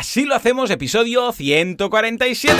Así lo hacemos, episodio 147.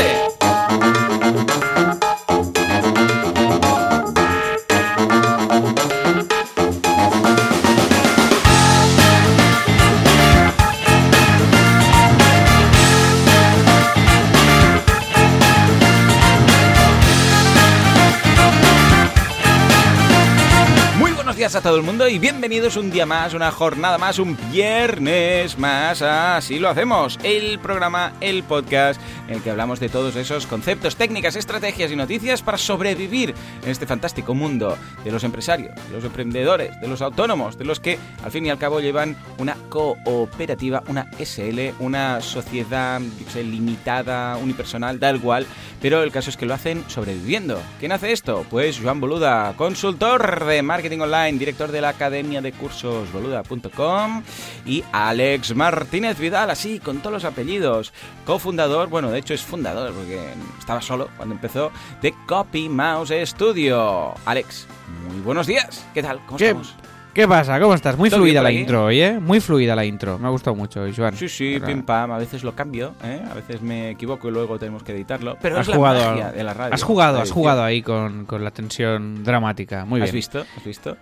Días a todo el mundo y bienvenidos un día más, una jornada más, un viernes más. Así lo hacemos. El programa, el podcast en el que hablamos de todos esos conceptos, técnicas, estrategias y noticias para sobrevivir en este fantástico mundo de los empresarios, de los emprendedores, de los autónomos, de los que al fin y al cabo llevan una cooperativa, una SL, una sociedad limitada, unipersonal, da igual, pero el caso es que lo hacen sobreviviendo. ¿Quién hace esto? Pues Joan Boluda, consultor de marketing online director de la Academia de Cursos Boluda.com y Alex Martínez Vidal, así con todos los apellidos, cofundador, bueno, de hecho es fundador porque estaba solo cuando empezó, de Copy Mouse Studio. Alex, muy buenos días, ¿qué tal? ¿Cómo estamos? ¿Qué pasa? ¿Cómo estás? Muy fluida la intro hoy, ¿eh? Muy fluida la intro. Me ha gustado mucho, Joan. Sí, sí, pim pam. A veces lo cambio, ¿eh? A veces me equivoco y luego tenemos que editarlo. Pero has es jugado, la magia de la radio. Has jugado, has jugado ahí con, con, la tensión dramática. Muy bien. ¿Has visto? ¿Has visto?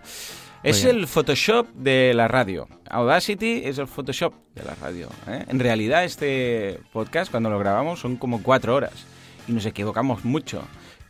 Es el Photoshop de la radio. Audacity es el Photoshop de la radio. ¿eh? En realidad este podcast, cuando lo grabamos, son como cuatro horas. Y nos equivocamos mucho.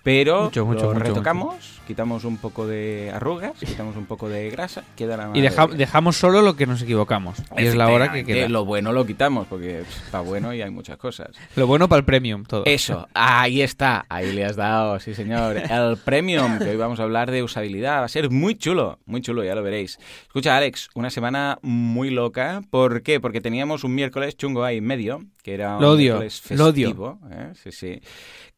Pero lo retocamos, quitamos un poco de arrugas, quitamos un poco de grasa, queda la Y dejamos solo lo que nos equivocamos. Y es la hora que queda. Lo bueno lo quitamos, porque está bueno y hay muchas cosas. Lo bueno para el premium, todo. Eso, ahí está, ahí le has dado, sí señor. El premium, que hoy vamos a hablar de usabilidad, va a ser muy chulo, muy chulo, ya lo veréis. Escucha, Alex, una semana muy loca. ¿Por qué? Porque teníamos un miércoles chungo ahí en medio, que era un lo odio, miércoles festivo. ¿eh? Sí, sí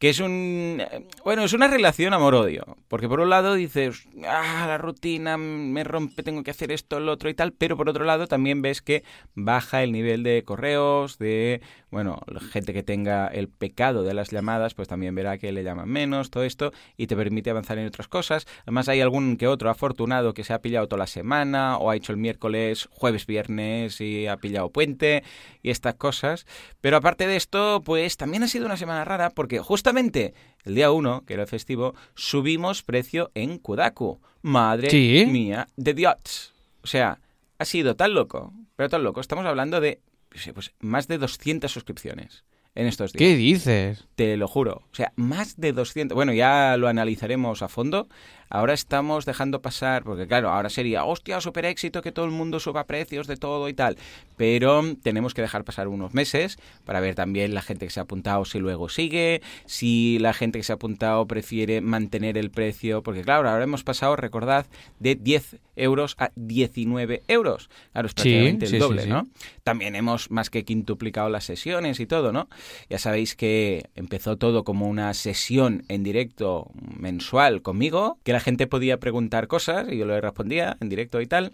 que es un bueno es una relación amor odio porque por un lado dices ah la rutina me rompe tengo que hacer esto lo otro y tal pero por otro lado también ves que baja el nivel de correos de bueno gente que tenga el pecado de las llamadas pues también verá que le llaman menos todo esto y te permite avanzar en otras cosas. Además hay algún que otro afortunado que se ha pillado toda la semana o ha hecho el miércoles jueves viernes y ha pillado puente y estas cosas. Pero aparte de esto pues también ha sido una semana rara porque justo el día 1, que era el festivo, subimos precio en Kudaku. Madre mía de Dios. O sea, ha sido tan loco, pero tan loco. Estamos hablando de pues, más de 200 suscripciones en estos días. ¿Qué dices? Te lo juro. O sea, más de 200. Bueno, ya lo analizaremos a fondo. Ahora estamos dejando pasar, porque claro, ahora sería, hostia, super éxito que todo el mundo suba precios de todo y tal. Pero tenemos que dejar pasar unos meses para ver también la gente que se ha apuntado si luego sigue, si la gente que se ha apuntado prefiere mantener el precio, porque claro, ahora hemos pasado, recordad, de 10 euros a 19 euros. Claro, es prácticamente el doble, ¿no? También hemos más que quintuplicado las sesiones y todo, ¿no? Ya sabéis que empezó todo como una sesión en directo mensual conmigo, que la gente podía preguntar cosas y yo le respondía en directo y tal.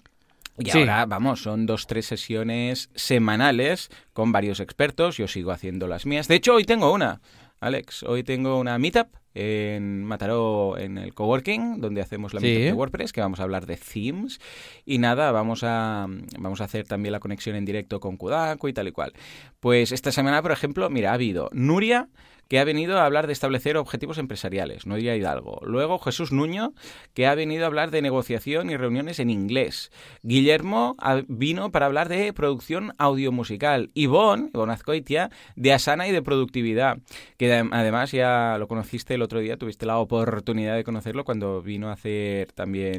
Y ahora, vamos, son dos, tres sesiones semanales con varios expertos. Yo sigo haciendo las mías. De hecho, hoy tengo una, Alex. Hoy tengo una meetup en Mataró, en el coworking, donde hacemos la meetup de WordPress, que vamos a hablar de themes. Y nada, vamos a, vamos a hacer también la conexión en directo con Kudaku y tal y cual. Pues esta semana, por ejemplo, mira, ha habido Nuria que ha venido a hablar de establecer objetivos empresariales, no diría Hidalgo. Luego Jesús Nuño, que ha venido a hablar de negociación y reuniones en inglés. Guillermo vino para hablar de producción audiomusical. Ivonne, Ivonne Azcoitia, de Asana y de productividad, que además ya lo conociste el otro día, tuviste la oportunidad de conocerlo cuando vino a hacer también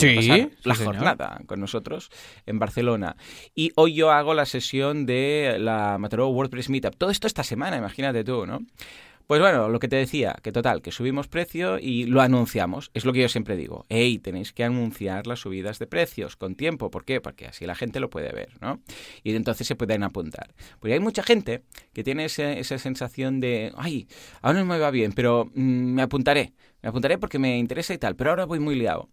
la jornada con nosotros en Barcelona. Y hoy yo hago la sesión de la Mataró WordPress Meetup. Todo esto esta semana, imagínate tú, ¿no? Pues bueno, lo que te decía, que total, que subimos precio y lo anunciamos. Es lo que yo siempre digo. Hey, tenéis que anunciar las subidas de precios con tiempo. ¿Por qué? Porque así la gente lo puede ver, ¿no? Y entonces se pueden apuntar. Pues hay mucha gente que tiene esa sensación de, ay, ahora no me va bien, pero mm, me apuntaré. Me apuntaré porque me interesa y tal, pero ahora voy muy liado.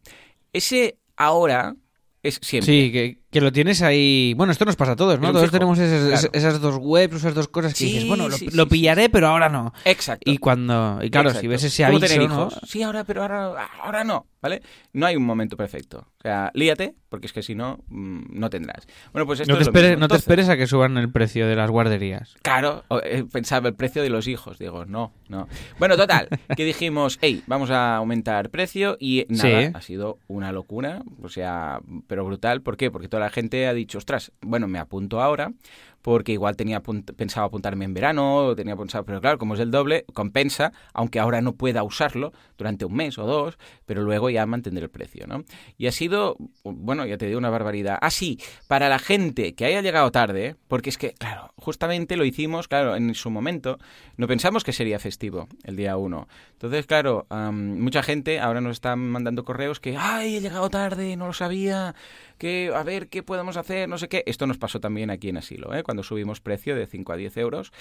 Ese ahora es siempre. Sí, que, Que lo tienes ahí. Bueno, esto nos pasa a todos, ¿no? Todos fijo, tenemos esas, claro. esas dos webs, esas dos cosas que Sí, dices, bueno, lo, sí, sí. pillaré, pero ahora no. Exacto. Y cuando. Y claro, si ves ese aviso, tener ¿no? hijos. Sí, ahora, pero ahora, ahora no, ¿vale? No hay un momento perfecto. O sea, líate, porque es que si no, mm, no tendrás. Bueno, pues esto No te, es lo esperes, mismo. no te esperes a que suban el precio de las guarderías. Claro, eh, pensaba el precio de los hijos. Digo, no, no. Bueno, total, que dijimos, hey, vamos a aumentar precio y nada, ha sido una locura, o sea, pero brutal. ¿Por qué? Porque toda la gente ha dicho, ostras, bueno, me apunto ahora porque igual tenía apunt- pensado apuntarme en verano, tenía pensado, pero claro, como es el doble, compensa, aunque ahora no pueda usarlo durante un mes o dos, pero luego ya mantendré el precio, ¿no? Y ha sido, bueno, ya te digo una barbaridad. Ah, sí, para la gente que haya llegado tarde, porque es que, claro, justamente lo hicimos, claro, en su momento, no pensamos que sería festivo el día 1. Entonces, claro, am, mucha gente ahora nos está mandando correos que, ay, he llegado tarde, no lo sabía, que a ver qué podemos hacer, no sé qué. Esto nos pasó también aquí en Asilo, ¿eh? Subimos precio de 5 a 10 euros.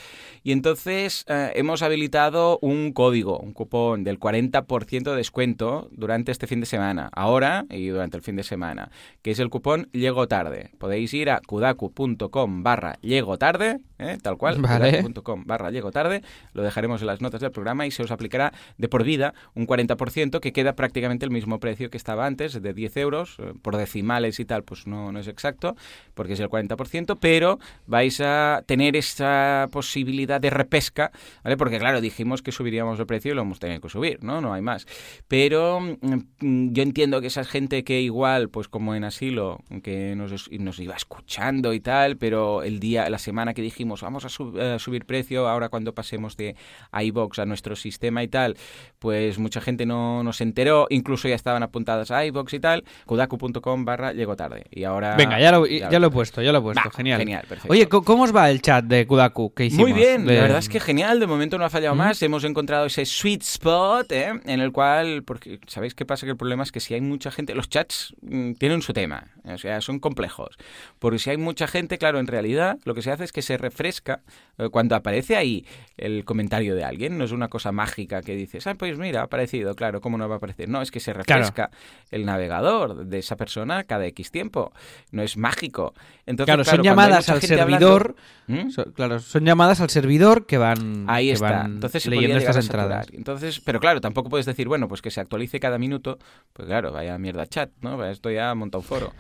Y entonces eh, hemos habilitado un código, un cupón del 40% de descuento durante este fin de semana, ahora y durante el fin de semana, que es el cupón Llego Tarde. Podéis ir a kudaku.com barra Llego Tarde, ¿eh? tal cual, Vale. kudaku.com barra Llego Tarde, lo dejaremos en las notas del programa y se os aplicará de por vida un 40% que queda prácticamente el mismo precio que estaba antes, de 10 euros, eh, por decimales y tal, pues no, no es exacto, porque es el 40%, pero vais a tener esa posibilidad de repesca, ¿vale? Porque claro, dijimos que subiríamos el precio y lo hemos tenido que subir, ¿no? No hay más. Pero mm, yo entiendo que esa gente que igual, pues como en asilo, que nos, iba escuchando y tal, pero el día, la semana que dijimos vamos a sub- eh, subir precio, ahora cuando pasemos de iBox a nuestro sistema y tal, pues mucha gente no nos enteró, incluso ya estaban apuntadas a iBox y tal, kudaku.com barra llego tarde. Y ahora... Venga, ya lo, ya lo he puesto, ya lo he puesto. Genial. genial, perfecto. Oye, ¿cómo ¿cómo os va el chat de Kudaku que hicimos? Muy bien, De- la verdad es que genial, de momento no ha fallado más, hemos encontrado ese sweet spot ¿eh? en el cual, porque sabéis qué pasa, que el problema es que si hay mucha gente, los chats mm, tienen su tema, o sea, son complejos, porque si hay mucha gente, claro, en realidad lo que se hace es que se refresca eh, cuando aparece ahí el comentario de alguien, no es una cosa mágica que dices, ah, pues mira, ha aparecido, claro, ¿cómo no va a aparecer? No, es que se refresca el navegador de esa persona cada X tiempo, no es mágico. Entonces, Claro, son llamadas al hablando- servidor. ¿Mm? so- claro, son llamadas al servidor que van, Ahí que está. van Entonces leyendo estas entradas. Entonces, pero claro, tampoco puedes decir, bueno, pues que se actualice cada minuto. Pues claro, vaya mierda chat, ¿no? Esto ya monta un foro.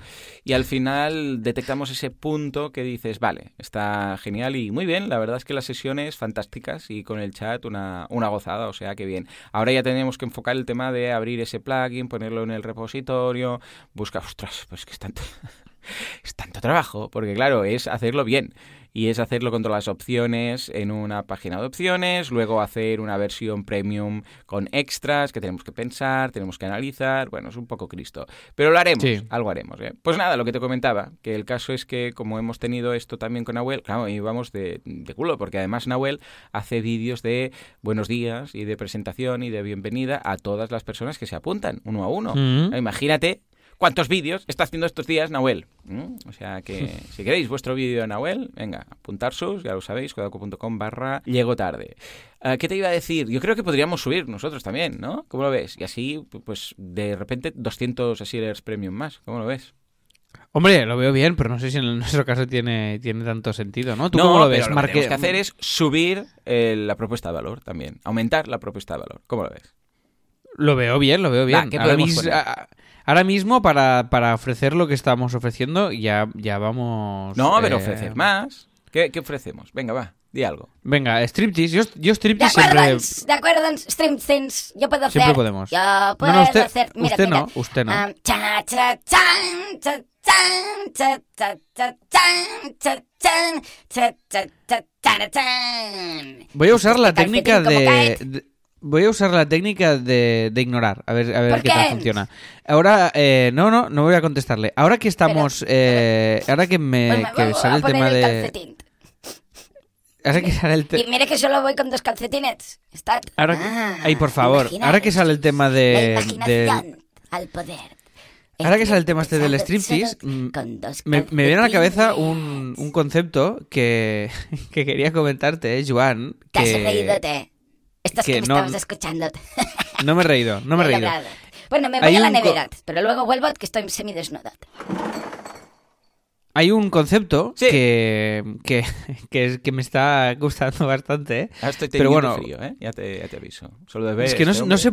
Y al final detectamos ese punto que dices, vale, está genial y muy bien. La verdad es que las sesiones fantásticas y con el chat una, una gozada, o sea que bien. Ahora ya tenemos que enfocar el tema de abrir ese plugin, ponerlo en el repositorio, buscar, ostras, pues que es tanto, es tanto trabajo, porque claro, es hacerlo bien. Y es hacerlo con todas las opciones en una página de opciones, luego hacer una versión premium con extras que tenemos que pensar, tenemos que analizar. Bueno, es un poco Cristo. Pero lo haremos, Sí. algo haremos. ¿eh? Pues nada, lo que te comentaba, que el caso es que como hemos tenido esto también con Nahuel, claro, íbamos de, de culo, porque además Nahuel hace vídeos de buenos días y de presentación y de bienvenida a todas las personas que se apuntan, uno a uno. Mm. Imagínate cuántos vídeos está haciendo estos días Nahuel. ¿Mm? O sea que si queréis vuestro vídeo de Nahuel, venga, apuntar sus, ya lo sabéis, codaco.com barra llego tarde. Ah, ¿Qué te iba a decir? Yo creo que podríamos subir nosotros también, ¿no? ¿Cómo lo ves? Y así, pues de repente 200 Sealers Premium más. ¿Cómo lo ves? Hombre, lo veo bien, pero no sé si en nuestro caso tiene, tiene tanto sentido, ¿no? ¿Tú no, cómo lo ves? lo Marque- que tenemos que hacer es subir eh, la propuesta de valor también. Aumentar la propuesta de valor. ¿Cómo lo ves? Lo veo bien, lo veo bien. Va, ¿qué ahora, podemos mis- a- ahora mismo, para, para ofrecer lo que estamos ofreciendo, ya, ya vamos... No, pero eh, ofrecer más. ¿Qué, qué ofrecemos? Venga, va, di algo. Venga, striptease. Yo, yo ¿De striptease siempre... acuerdo? ¿De acuerdo? Things. Yo puedo hacer. Siempre podemos. Yo puedo no, usted- hacer. Mira, usted mira. no, usted no. Um, cha, cha, chan, cha, chan, cha, cha, cha, chan, cha, chan, cha, cha, cha, cha, chan. Voy a usar la Este técnica de... de- Voy a usar la técnica de, de ignorar, a ver, a ver ¿Por qué tal funciona. Ahora, eh, no, no, no voy a contestarle. Ahora que estamos, eh, ahora que me Pues me que voy sale a el poner tema el de, ahora que sale el Y mire que solo voy con dos calcetines. Está... Ahora que- Ah, ay, por favor, ahora que sale el tema de- La imaginación al poder. Ahora que sale el tema este del striptease, mm, me, me viene a la cabeza un, un concepto que, que quería comentarte, eh, Joan. Te has que reídote. Estás que que me no- estabas escuchando. No me he reído, no me he reído. Bueno, me voy Hay a la nevera, pero luego vuelvo que estoy semidesnuda. hay un concepto Sí. que, que, que, es- que me está gustando bastante. ¿eh? Ah, estoy Pero teniendo bueno, frío, ¿eh? Ya te, ya te aviso. Solo de ver es que no, este no sé...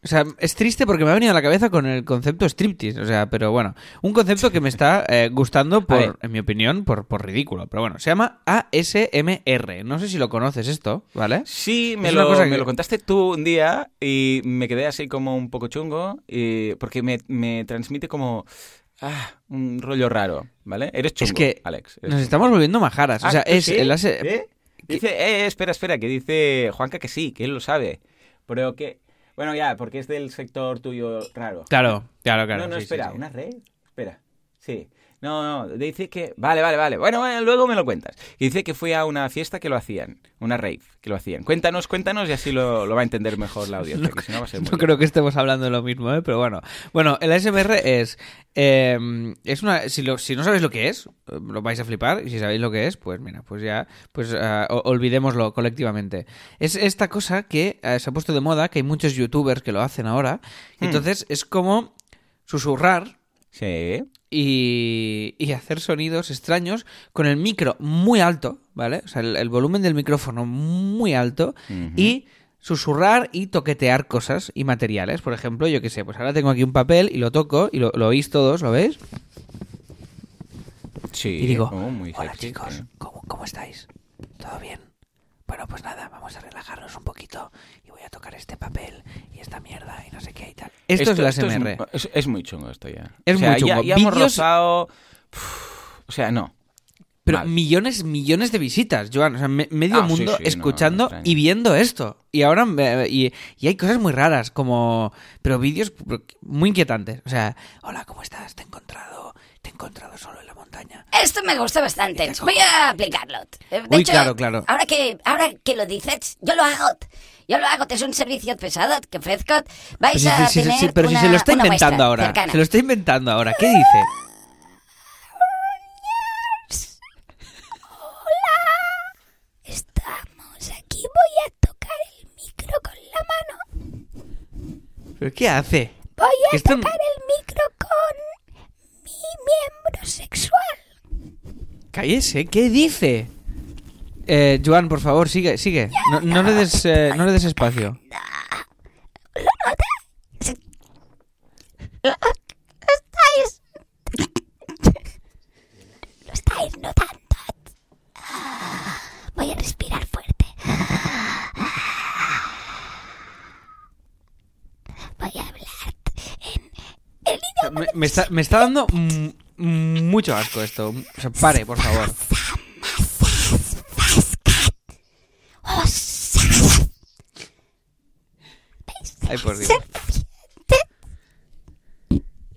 O sea, es triste porque me ha venido a la cabeza con el concepto striptease. O sea, pero bueno, un concepto que me está eh, gustando, ver. por, en mi opinión, por, por ridículo. Pero bueno, se llama ASMR. No sé si lo conoces esto, ¿vale? Sí, me lo, cosa me que- lo contaste tú un día y me quedé así como un poco chungo y- porque me, me transmite como ah, un rollo raro, ¿vale? Eres chungo, Es que Alex. Nos chungo. estamos volviendo majaras. Ah, o sea, ¿tú es sí? el AS... ¿Eh? Dice, eh, espera, espera, que dice Juanca que sí, que él lo sabe. Pero que... Bueno, ya, porque es del sector tuyo raro. Claro, claro, claro. no, no, sí, sí, espera, sí. ¿una red? Espera, sí. No, no, dice que... Vale, vale, vale. Bueno, bueno, luego me lo cuentas. Y dice que fue a una fiesta que lo hacían, una rave que lo hacían. Cuéntanos, cuéntanos y así lo, lo va a entender mejor la audiencia, que si no va a ser muy No creo que estemos hablando de lo mismo, ¿eh? pero bueno. Bueno, el ASMR es. eh, es una. Si, lo- si no sabéis lo que es, eh, lo vais a flipar. Y si sabéis lo que es, pues mira, pues ya. Pues ah, o- olvidémoslo colectivamente. Es esta cosa que eh, se ha puesto de moda, que hay muchos youtubers que lo hacen ahora. Hmm. Entonces es como susurrar Sí. y, y hacer sonidos extraños con el micro muy alto, ¿vale? O sea, el, el volumen del micrófono muy alto y susurrar y toquetear cosas y materiales. Por ejemplo, yo qué sé, pues ahora tengo aquí un papel y lo toco y lo, lo oís todos, ¿lo veis? Sí. Y digo, Oh, muy hola sexy, chicos, sí. ¿cómo, ¿cómo estáis? ¿Todo bien? Bueno, pues nada, vamos a relajarnos un poquito a tocar este papel y esta mierda y no sé qué y tal. Esto, es la SMR. Es, es muy chungo esto ya. Es O sea, muy ya- chungo. Ya, hemos Vídeos- rozado... Uf, O sea, no. Pero Mal. millones, millones de visitas, Joan. O sea, me- medio Ah, sí, mundo sí, no, escuchando extraño. y viendo esto. Y ahora y, y hay cosas muy raras, como. Pero vídeos muy inquietantes. O sea, hola, ¿cómo estás? Te he encontrado. Te he encontrado solo en la montaña. Esto me gusta bastante. Voy a aplicarlo. De Uy, hecho, claro, claro. Ahora que, ahora que lo dices, yo lo hago. Yo lo hago. Es un servicio pesado que ofrezco. Vais si- a si- tener si- pero si se lo está inventando ahora. cercana. Se lo está inventando ahora. ¿Qué dice? Estamos aquí. Voy a tocar el micro con la mano. ¿Pero qué hace? Voy a esto- tocar el micro con mi miembro sexual. Cállese, ¿qué dice? Eh, Joan, por favor, sigue, sigue. No, no le des, eh, no le des espacio. ¿Lo estáis? ¿Lo estáis notando? Voy a respirar fuerte. Voy a hablar en el idioma Me, me está, me está dando mucho asco esto. O sea, pare, por favor. Ay, por Dios.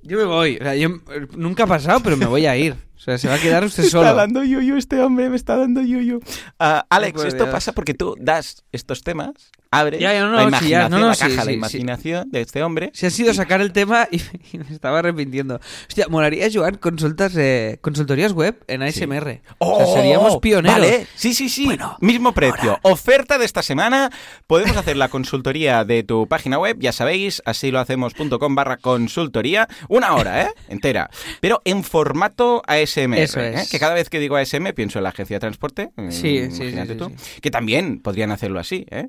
Yo me voy. O sea, yo, nunca ha pasado, pero me voy a ir. O sea, se va a quedar usted Me está solo. dando yuyu este hombre, me está dando yuyu. Ah, Alex, esto Dios. pasa porque tú das estos temas, abres Ya, ya, no, la no, sí, imaginación, ya, no, la sí, caja, la sí, sí. imaginación de este hombre. Se ha sido sacar el tema y, y me estaba arrepintiendo. Hostia, molaría, Joan, consultas, eh, consultorías web en ASMR. o sea, seríamos pioneros. ¡Oh! Vale, sí, sí, sí. Bueno, Mismo precio. Oferta de esta semana. Podemos hacer la consultoría de tu página web, ya sabéis, así lo hacemos.com barra consultoría. Una hora, ¿eh? Entera. Pero en formato ASMR. Eso ¿eh? es. Que cada vez que digo ASM pienso en la agencia de transporte. mm, Sí, sí, sí, tú. sí. Que también podrían hacerlo así, ¿eh?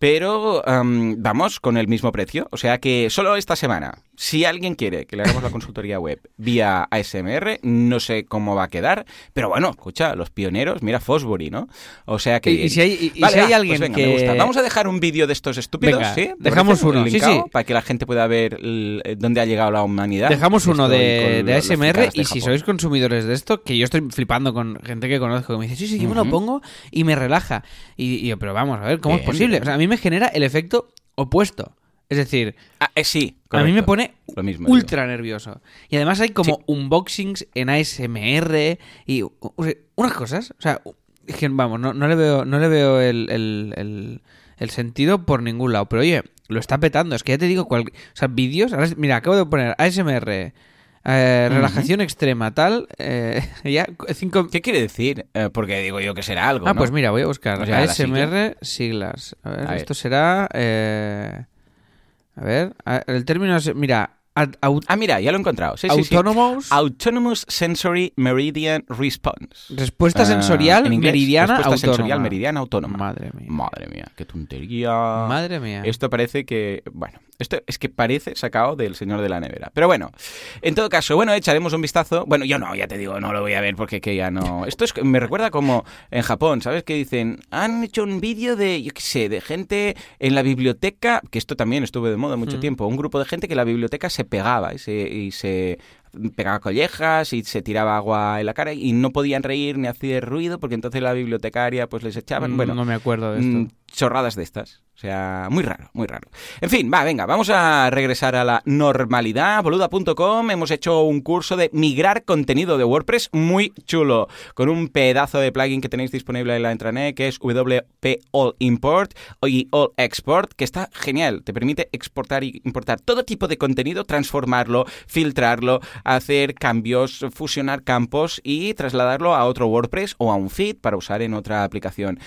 Pero am, vamos con el mismo precio. O sea que solo esta semana, si alguien quiere que le hagamos la consultoría web vía ASMR, no sé cómo va a quedar. Pero bueno, escucha, los pioneros, mira Fosbury, ¿no? O sea que. Y- y si hay- y- Vale, si hay alguien pues venga, que- me gusta. Vamos a dejar un vídeo de estos estúpidos, Venga, ¿sí? ¿Te dejamos uno, sí, Linkado, sí. Para que la gente pueda ver el- eh, dónde ha llegado la humanidad. Dejamos uno de, ASMR de y si sois consumidores de esto, que yo estoy flipando con gente que conozco que me dice, sí, sí, yo me lo pongo y me relaja. Y, y yo, pero vamos, a ver, ¿cómo Bien, es posible? O sea, a mí me genera el efecto opuesto. Es decir, Ah, eh, sí, a mí me pone Lo mismo digo. ultra nervioso. Y además hay como Sí. unboxings en ASMR y unas cosas. O sea, vamos, no, no le veo, no le veo el, el- el- el sentido por ningún lado. Pero oye, lo está petando. Es que ya te digo, cual, o sea, vídeos. Mira, acabo de poner ASMR, eh, relajación extrema, tal. eh, ya, cinco. ¿Qué quiere decir? Eh, porque digo yo que será algo. Ah, ¿no? pues mira, voy a buscar. O sea, ASMR siglas. A ver, A ver. esto será. eh, a ver, el término es. Mira, Ah, mira, ya lo he encontrado. Sí, sí, sí. Autonomous. Sensory Meridian Response. Respuesta Ah, sensorial meridiana respuesta autónoma. sensorial meridiana autónoma. Madre mía. Madre mía, qué tontería. Madre mía. Esto parece que, bueno, esto es que parece sacado del señor de la nevera. Pero bueno, en todo caso, bueno, echaremos un vistazo. Bueno, yo no, ya te digo, no lo voy a ver porque que ya no. Esto es, me recuerda como en Japón, ¿sabes? Que dicen, han hecho un vídeo de, yo qué sé, de gente en la biblioteca, que esto también estuvo de moda mucho Mm. tiempo, un grupo de gente que en la biblioteca se pegaba y se, y se pegaba collejas y se tiraba agua en la cara y no podían reír ni hacer ruido porque entonces la bibliotecaria pues les echaban. Mm, Bueno, no me acuerdo de esto. Chorradas de estas. O sea, muy raro, muy raro. En fin, va, venga, vamos a regresar a la normalidad. Boluda.com, hemos hecho un curso de migrar contenido de WordPress muy chulo, con un pedazo de plugin que tenéis disponible en la intranet, que es WP All Import y All Export, que está genial. Te permite exportar y importar todo tipo de contenido, transformarlo, filtrarlo, hacer cambios, fusionar campos y trasladarlo a otro WordPress o a un feed para usar en otra aplicación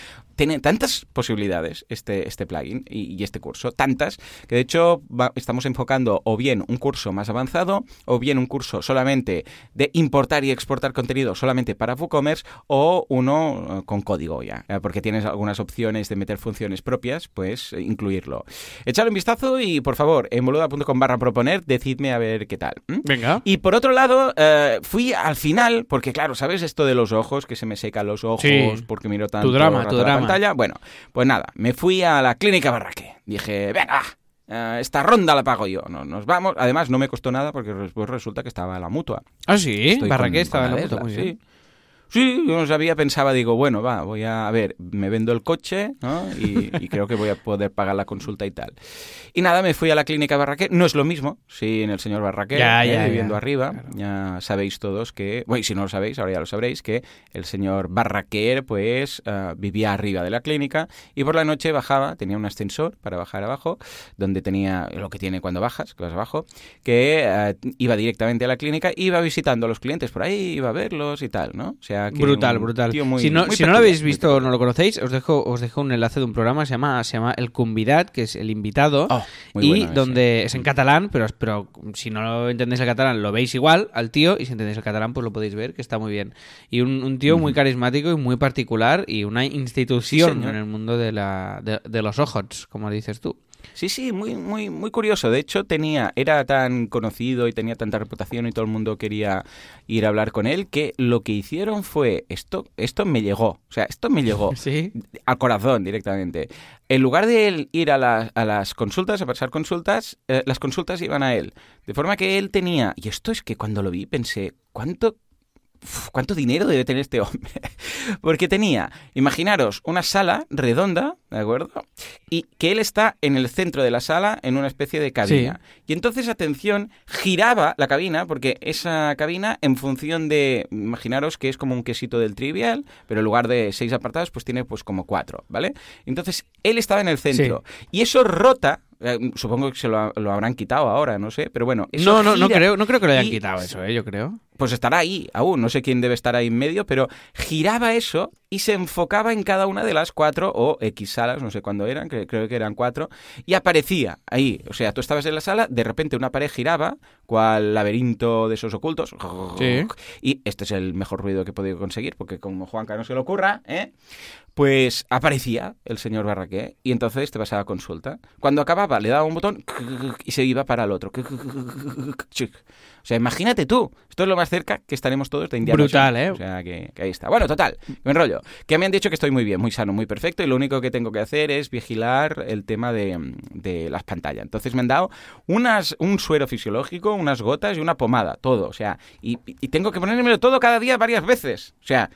tiene tantas posibilidades este, este plugin y, y este curso, tantas, que de hecho va- estamos enfocando o bien un curso más avanzado, o bien un curso solamente de importar y exportar contenido solamente para WooCommerce, o uno eh, con código ya, eh, porque tienes algunas opciones de meter funciones propias, pues eh, incluirlo. Echadle un vistazo y por favor, en boluda.com barra proponer, decidme a ver qué tal. Venga. Y por otro lado, eh, fui al final, porque claro, ¿sabes esto de los ojos? Que se me secan los ojos Sí. porque miro tanto drama, rato tu drama. Pantalla. Bueno, pues nada, me fui a la clínica Barraque. Dije, venga, eh, esta ronda la pago yo. No, nos vamos. Además, no me costó nada porque después resulta que estaba la mutua. Ah, sí. Estoy con- estaba en con la. Muy bien. Sí, yo no sabía, pensaba, digo, bueno, va, voy a, a ver, me vendo el coche, ¿no? Y, y creo que voy a poder pagar la consulta y tal. Y nada, me fui a la clínica Barraquer, no es lo mismo, sí, en el señor Barraquer, Ya, ¿eh? ya, viviendo ya, arriba, claro. ya sabéis todos que, bueno, y si no lo sabéis, ahora ya lo sabréis, que el señor Barraquer, pues, ah, vivía arriba de la clínica y por la noche bajaba, tenía un ascensor para bajar abajo, donde tenía lo que tiene cuando bajas, que vas abajo, que ah, iba directamente a la clínica, iba visitando a los clientes por ahí, iba a verlos y tal, ¿no? O sea, que Brutal, un brutal. tío muy- si no, muy si no lo habéis visto o no lo conocéis, os dejo, os dejo un enlace de un programa, se llama, se llama El Convidat, que es el invitado. Oh, y ese. donde es en catalán, pero, pero si no lo entendéis el catalán, lo veis igual al tío, y si entendéis el catalán, pues lo podéis ver, que está muy bien. Y un, un tío muy carismático y muy particular, y una institución en el mundo de, la, de, de los ojos, como dices tú. Sí, sí, muy, muy, muy curioso. De hecho, tenía, era tan conocido y tenía tanta reputación y todo el mundo quería ir a hablar con él que lo que hicieron fue esto, esto me llegó, o sea, esto me llegó Sí. al corazón directamente. En lugar de él ir a, las- a las consultas, a pasar consultas, eh, las consultas iban a él. De forma que él tenía, y esto es que cuando lo vi pensé, ¿cuánto, uf, cuánto dinero debe tener este hombre? Porque tenía, imaginaros, una sala redonda, ¿de acuerdo? Y que él está en el centro de la sala en una especie de cabina. Y entonces, atención, giraba la cabina, porque esa cabina, en función de, imaginaros que es como un quesito del trivial, pero en lugar de seis apartados, pues tiene pues como cuatro, ¿vale? Entonces, él estaba en el centro. Y eso rota, supongo que se lo, lo habrán quitado ahora, no sé, pero bueno. eso No, no, no creo, no creo que lo hayan y- quitado eso, ¿eh? yo creo. pues estará ahí aún, no sé quién debe estar ahí en medio, pero giraba eso y se enfocaba en cada una de las cuatro o X salas, no sé cuándo eran, que creo que eran cuatro, y aparecía ahí. O sea, tú estabas en la sala, de repente una pared giraba, cual laberinto de esos ocultos, Sí. y este es el mejor ruido que he podido conseguir, porque como Juanca no se le ocurra, ¿eh? Pues aparecía el señor Barraqué y entonces te pasaba consulta. Cuando acababa, le daba un botón y se iba para el otro. O sea, imagínate tú. Esto es lo más cerca que estaremos todos de Indiana Brutal, Jones. ¿eh? O sea, que, que ahí está. Bueno, total, me enrollo. Que me han dicho que estoy muy bien, muy sano, muy perfecto y lo único que tengo que hacer es vigilar el tema de, de las pantallas. Entonces me han dado unas, un suero fisiológico, unas gotas y una pomada, todo. O sea, y, y tengo que ponérmelo todo cada día varias veces. O sea,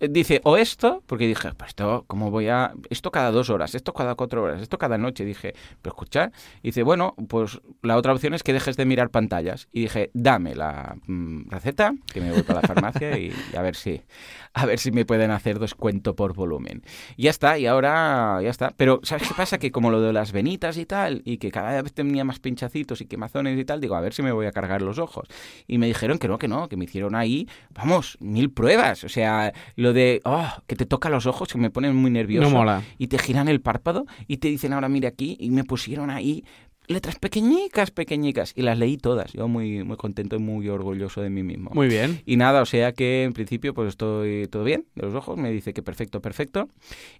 dice, o esto, porque dije, pues esto, ¿cómo voy a...? Esto cada dos horas, esto cada cuatro horas, esto cada noche. Dije, pero escucha, y dice, bueno, pues la otra opción es que dejes de mirar pantallas. Y dije, dame la mm, receta, que me voy para la farmacia y, y a ver si a ver si me pueden hacer descuento por volumen. Y ya está, y ahora ya está. Pero, ¿sabes qué pasa? Que como lo de las venitas y tal, y que cada vez tenía más pinchacitos y quemazones y tal, digo, a ver si me voy a cargar los ojos. Y me dijeron que no, que no, que me hicieron ahí, vamos, mil pruebas. O sea, lo de, oh, que te toca los ojos, que me ponen muy nervioso. No mola. Y te giran el párpado y te dicen, ahora mira aquí, y me pusieron ahí letras pequeñicas, pequeñicas. Y las leí todas. Yo muy, muy contento y muy orgulloso de mí mismo. Muy bien. Y nada, o sea que en principio pues estoy todo bien de los ojos, me dice que perfecto, perfecto.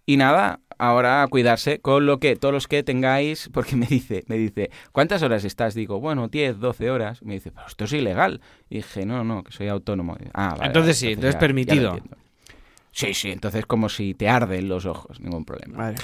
Y nada, ahora a cuidarse con lo que todos los que tengáis, porque me dice, me dice, ¿cuántas horas estás? Digo, bueno, 10, 12 horas. Me dice, pero esto es ilegal. Y dije, no, no, que soy autónomo. Ah, vale, Entonces vale, sí, entonces lo permitido. Sí, sí, entonces como si te arden los ojos, ningún problema.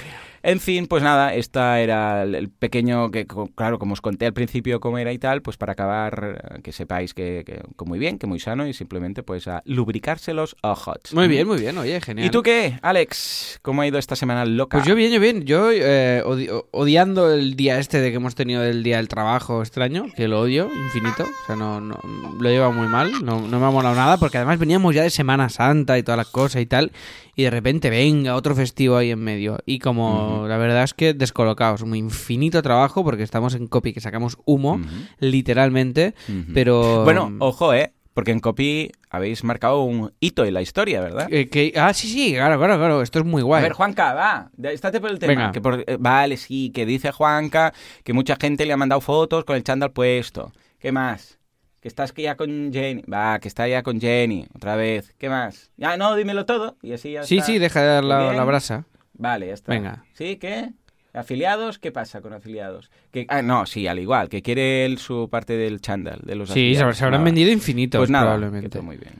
En fin, pues nada, esta era el- pequeño que, claro, como os conté al principio cómo era y tal, pues para acabar, eh, que sepáis que, que- que muy bien, que muy sano y simplemente pues a lubricarse los ojos. Muy bien, muy bien, oye, genial. ¿Y tú qué, Alex? ¿Cómo ha ido esta semana loca? Pues yo bien, yo bien. Yo eh, odi- odiando el día este de que hemos tenido el día del trabajo extraño, que lo odio infinito. O sea, no, no lo lleva muy mal, no, no me ha molado nada, porque además veníamos ya de Semana Santa y todas las cosas y tal, y de repente venga otro festivo ahí en medio. Y como la verdad es que descolocados, un infinito trabajo, porque estamos en copy que sacamos humo, literalmente, pero... Bueno, ojo, ¿eh? Porque en Copy habéis marcado un hito en la historia, ¿verdad? eh, que- ah, sí, sí, claro, claro, claro, esto es muy guay. A ver, Juanca, va, estate por el tema. Venga. Que por- eh, vale, sí, que dice Juanca que mucha gente le ha mandado fotos con el chándal puesto. ¿Qué más? Que estás que ya con Jenny. Va, que está ya con Jenny, otra vez. ¿Qué más? Ya, no, dímelo todo y así ya sí, está. sí, deja de dar la, la brasa. Vale, ya está. Venga. ¿Sí? ¿Qué? ¿Afiliados? ¿Qué pasa con afiliados? Que, ah, no, sí, al igual, que quiere él su parte del chándal, de los Sí, se, afiliados. se habrán Nada. vendido infinitos, Pues nada, que probablemente. todo muy bien.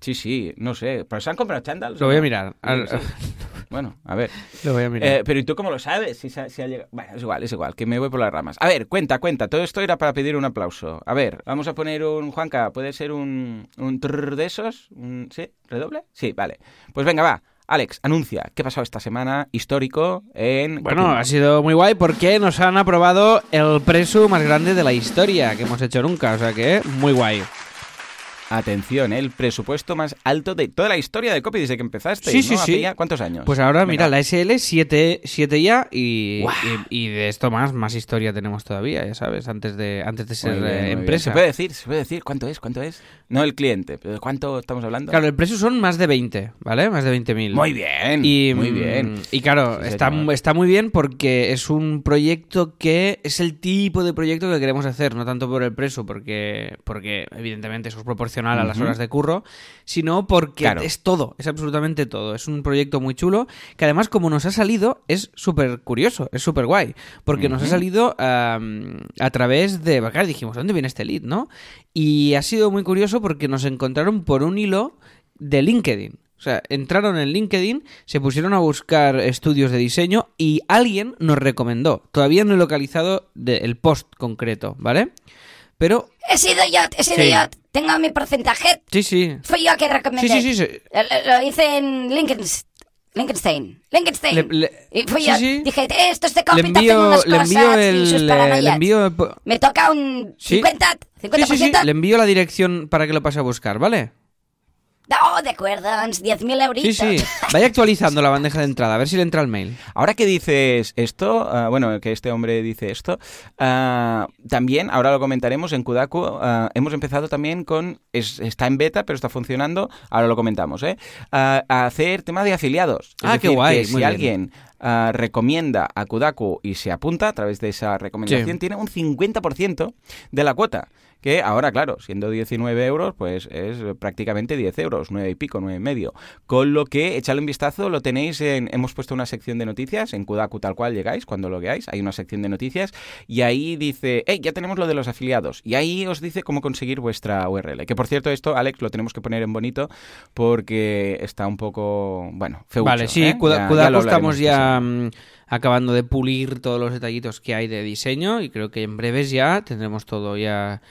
Sí, sí, no sé. ¿Pero se han comprado chándals? Lo voy a mirar. Al- Sí. Bueno, a ver. Lo voy a mirar. Eh, pero ¿y tú cómo lo sabes? Si, se ha- si ha llegado- Bueno, es igual, es igual, que me voy por las ramas. A ver, cuenta, cuenta. Todo esto era para pedir un aplauso. A ver, vamos a poner un... Juanca, ¿puede ser un, un trrr de esos? Un- ¿Sí? ¿Redoble? Sí, vale. Pues venga, va. Alex, anuncia qué ha pasado esta semana histórico en... Bueno, ha sido muy guay porque nos han aprobado el preso más grande de la historia que hemos hecho nunca. O sea que, muy guay. Atención, ¿eh? el presupuesto más alto de toda la historia de Copy desde que empezaste. Sí, sí, ¿no? Hace sí. ya- ¿Cuántos años? Pues ahora, Venga. mira, la SL 7, 7 ya y, y, y de esto más, más historia tenemos todavía, ya sabes, antes de, antes de ser bien, eh, empresa. ¿Se puede decir? ¿Se puede decir? ¿Cuánto es? ¿Cuánto es? No el cliente, pero ¿de cuánto estamos hablando? Claro, el precio son más de 20, ¿vale? Más de 20.000. Muy bien, Y, muy mm, bien. Y claro, Sí, está, está muy bien porque es un proyecto que es el tipo de proyecto que queremos hacer, no tanto por el preso, porque, porque evidentemente eso es proporcional a las horas de curro, sino porque Claro. es todo, es absolutamente todo. Es un proyecto muy chulo que además como nos ha salido es súper curioso, es súper guay, porque nos ha salido am, a través de... Claro, dijimos, ¿dónde viene este lead, no? Y ha sido muy curioso porque nos encontraron por un hilo de LinkedIn. O sea, entraron en LinkedIn, se pusieron a buscar estudios de diseño y alguien nos recomendó. Todavía no he localizado de- el post concreto, ¿vale? Pero He sido yo, he sido Sí. yo. Tengo mi porcentaje. sí, sí. Fui yo que recomendé. Sí, sí, sí, sí. Lo, hice en Lincolns, Lincolnstein. Lincolnstein. Le- le- y fui sí, yo. sí. Dije, esto es de copy, envío, unas le cosas envío y sus eh, le envío el po- Me toca un Sí. 50, 50%. Sí, sí, sí, le envío la dirección para que lo pase a buscar, ¿vale? Oh, de acuerdo, uns 10.000 euritos. Sí, sí. Vaya actualizando la bandeja de entrada, a ver si le entra el mail. Ahora que dices esto, ah, bueno, que este hombre dice esto, ah, también, ahora lo comentaremos, en Kudaku ah, hemos empezado también con, es- está en beta, pero está funcionando, ahora lo comentamos, ¿eh? A hacer tema de afiliados. Es Ah, qué guay, que si bien. alguien ah, recomienda a Kudaku y se apunta a través de esa recomendación, Sí. tiene un 50% de la cuota. Que ahora, claro, siendo 19 euros, pues es prácticamente 10 euros, 9 y pico, 9 y medio. Con lo que, echadle un vistazo, lo tenéis en, hemos puesto una sección de noticias, en Kudaku tal cual llegáis, cuando lo veáis, hay una sección de noticias, y ahí dice, hey, ya tenemos lo de los afiliados, y ahí os dice cómo conseguir vuestra URL. Que por cierto, esto, Alex, lo tenemos que poner en bonito, porque está un poco, bueno, feucho. Vale, sí, ¿eh? Kuda- Ya- Kudaku estamos ya mm, acabando de pulir todos los detallitos que hay de diseño y creo que en breves ya tendremos todo ya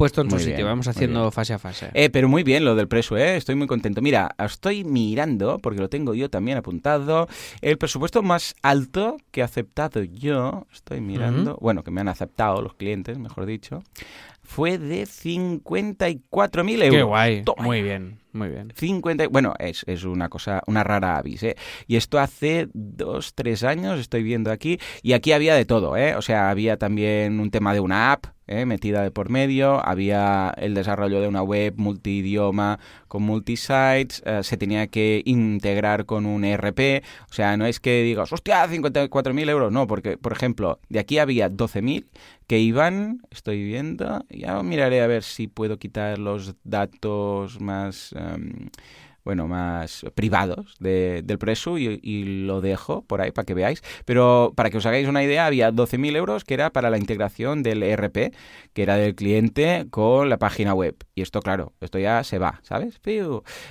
puesto en su Muy sitio. bien, Vamos muy haciendo fase a fase. Eh, pero muy bien lo del preso, ¿eh? Estoy muy contento. Mira, estoy mirando, porque lo tengo yo también apuntado, el presupuesto más alto que he aceptado yo, estoy mirando, bueno, que me han aceptado los clientes, mejor dicho, fue de 54.000 euros. Qué guay, Toma muy bien. Muy bien. 50, bueno, es, es una cosa, una rara avis, ¿eh? Y esto hace dos, tres años, estoy viendo aquí, y aquí había de todo, ¿eh? O sea, había también un tema de una app, ¿eh? metida de por medio, había el desarrollo de una web multidioma con multisites, eh, se tenía que integrar con un ERP, o sea, no es que digas, hostia, 54.000 euros, no, porque, por ejemplo, de aquí había 12.000 que iban, estoy viendo, ya miraré a ver si puedo quitar los datos más... em, bueno, más privados de- del preso y, y lo dejo por ahí para que veáis. Pero para que os hagáis una idea, había 12.000 euros que era para la integración del ERP, que era del cliente con la página web. Y esto, claro, esto ya se va, ¿sabes?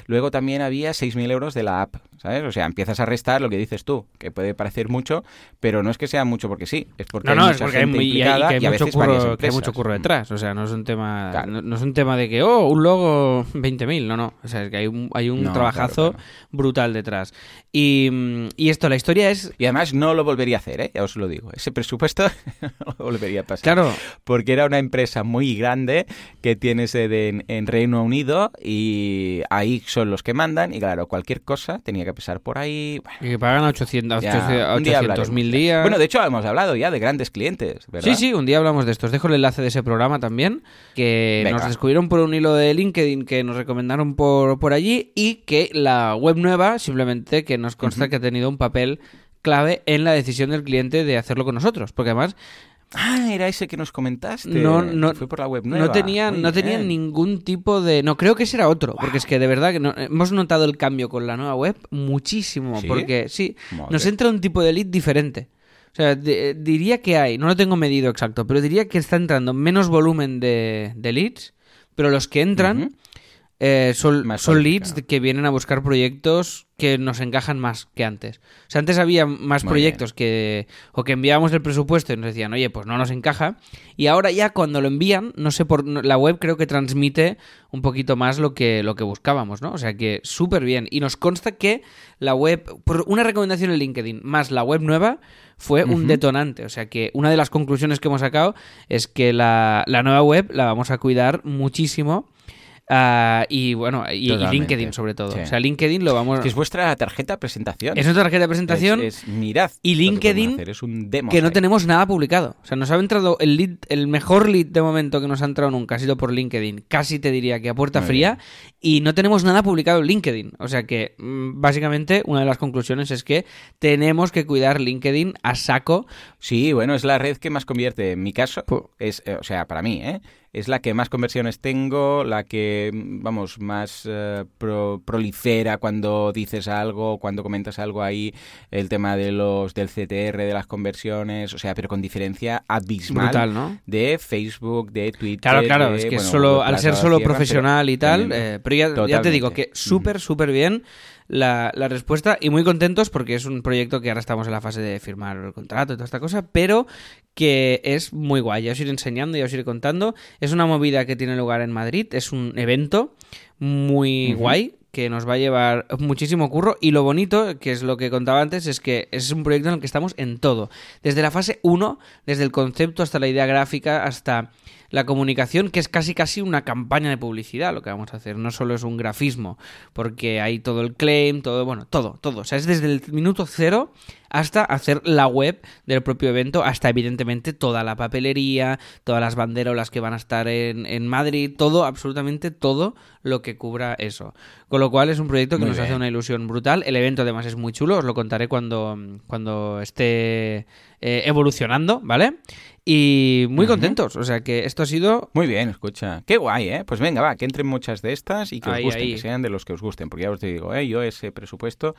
Luego también había 6.000 euros de la app, ¿sabes? O sea, empiezas a restar lo que dices tú, que puede parecer mucho, pero no es que sea mucho porque sí, es porque No, hay mucha es porque hay, gente y hay- implicada que hay y a mucho curro, que hay empresas. mucho curro detrás. O sea, no es un tema, Claro. no, no es un tema de que, oh, un logo 20.000. No, no. O sea, es que hay un, hay un No, trabajazo claro, claro. brutal detrás. Y, mm, y esto, la historia es... Y además no lo volvería a hacer, ¿eh? ya os lo digo. Ese presupuesto no lo volvería a pasar. Claro, Porque era una empresa muy grande que tiene sede en, en Reino Unido y ahí son los que mandan. Y claro, cualquier cosa tenía que pasar por ahí. Bueno, y que pagan a 800 ya, a un día 800.000 hablaremos. días. Bueno, de hecho hemos hablado ya de grandes clientes, ¿verdad? Sí, sí, un día hablamos de esto. Os dejo el enlace de ese programa también, que Venga. nos descubrieron por un hilo de LinkedIn que nos recomendaron por, por allí y que la web nueva simplemente que nos consta que ha tenido un papel clave en la decisión del cliente de hacerlo con nosotros. Porque además Ah, era ese que nos comentaste. no, no, Fue por la web nueva. no tenía, Muy no tenía bien. ningún tipo de... No, creo que ese era otro, porque es que de verdad que no- hemos notado el cambio con la nueva web muchísimo, ¿Sí? porque sí, Madre. nos entra un tipo de lead diferente. O sea, de- diría que hay, no lo tengo medido exacto, pero diría que está entrando menos volumen de, de leads, pero los que entran. Eh, son, son leads que vienen a buscar proyectos que nos encajan más que antes. O sea, antes había más Muy proyectos que o que enviábamos el presupuesto y nos decían, oye, pues no nos encaja. Y ahora ya cuando lo envían, no sé por la web creo que transmite un poquito más lo que lo que buscábamos, ¿no? O sea que súper bien. Y nos consta que la web, por una recomendación en LinkedIn más la web nueva fue un detonante. O sea que una de las conclusiones que hemos sacado es que la, la nueva web la vamos a cuidar muchísimo. Ah, y bueno, y-. LinkedIn sobre todo. Sí. O sea, LinkedIn lo vamos... Que es vuestra tarjeta de presentación. Es nuestra tarjeta de presentación Es- es- mirad. y que LinkedIn, hacer, Es un demo. que no tenemos nada publicado. O sea, nos ha entrado el lead, el mejor lead de momento que nos ha entrado nunca ha sido por LinkedIn. Casi te diría que a puerta Muy fría. Y no tenemos nada publicado en LinkedIn. O sea que, mm, básicamente, una de las conclusiones es que tenemos que cuidar LinkedIn a saco. Sí, bueno, es la red que más convierte. En mi caso, es, eh, o sea, para mí, ¿eh? Es la que más conversiones tengo, la que, vamos, más eh, pro- prolifera cuando dices algo, cuando comentas algo ahí, el tema de los del CTR, de las conversiones, o sea, pero con diferencia abismal Brutal, ¿no? de Facebook, de Twitter. Claro, claro, de, es que bueno, solo, al ser solo profesional y tal, eh, pero ya, ya te digo que súper, súper bien la, la respuesta y muy contentos porque es un proyecto que ahora estamos en la fase de firmar el contrato y toda esta cosa, pero que es muy guay. Ya os iré enseñando, ya os iré contando. Es una movida que tiene lugar en Madrid, es un evento muy guay que nos va a llevar muchísimo curro y lo bonito, que es lo que contaba antes, es que es un proyecto en el que estamos en todo. Desde la fase 1, desde el concepto hasta la idea gráfica, hasta la comunicación, que es casi casi una campaña de publicidad lo que vamos a hacer, no solo es un grafismo, porque hay todo el claim, todo, bueno, todo, todo. O sea, es desde el minuto cero hasta hacer la web del propio evento, hasta evidentemente toda la papelería, todas las banderolas que van a estar en, en Madrid, todo, absolutamente todo lo que cubra eso. Con lo cual es un proyecto que Muy nos hace una ilusión brutal. El evento además es muy chulo, os lo contaré cuando, cuando esté eh, evolucionando, ¿vale? Y muy contentos, o sea que esto ha sido... Muy bien, escucha. Qué guay, ¿eh? Pues venga, va, que entren muchas de estas y que os gusten, ahí. que sean de los que os gusten. Porque ya os digo, ¿eh? Yo ese presupuesto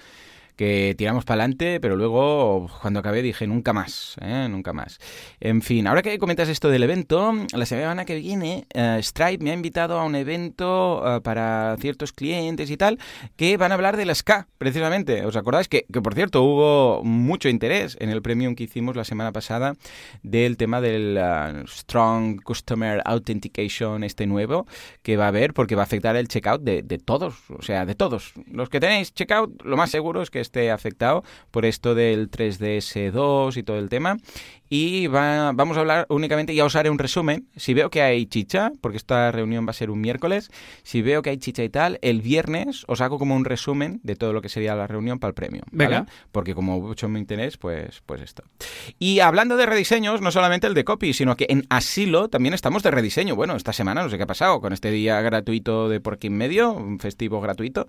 que tiramos para adelante, pero luego cuando acabé dije nunca más, ¿eh? nunca más. En fin, ahora que comentas esto del evento, la semana que viene eh, Stripe me ha invitado a un evento eh, para ciertos clientes y tal que van a hablar de la SCA, precisamente. ¿Os acordáis? Que, que, por cierto hubo mucho interés en el premium que hicimos la semana pasada del tema del eh, Strong Customer Authentication este nuevo que va a haber porque va a afectar el checkout de, de todos, o sea, de todos. Los que tenéis checkout, lo más seguro es que esté afectado por esto del 3DS2 y todo el tema. Y va- vamos a hablar únicamente, ya os haré un resumen. Si veo que hay chicha, porque esta reunión va a ser un miércoles, si veo que hay chicha y tal, el viernes os hago como un resumen de todo lo que sería la reunión para el premio. ¿vale? Venga. Porque como mucho me interés, pues, pues esto. Y hablando de rediseños, no solamente el de copy, sino que en Asilo también estamos de rediseño. Bueno, esta semana no sé qué ha pasado con este día gratuito de por aquí en medio, un festivo gratuito.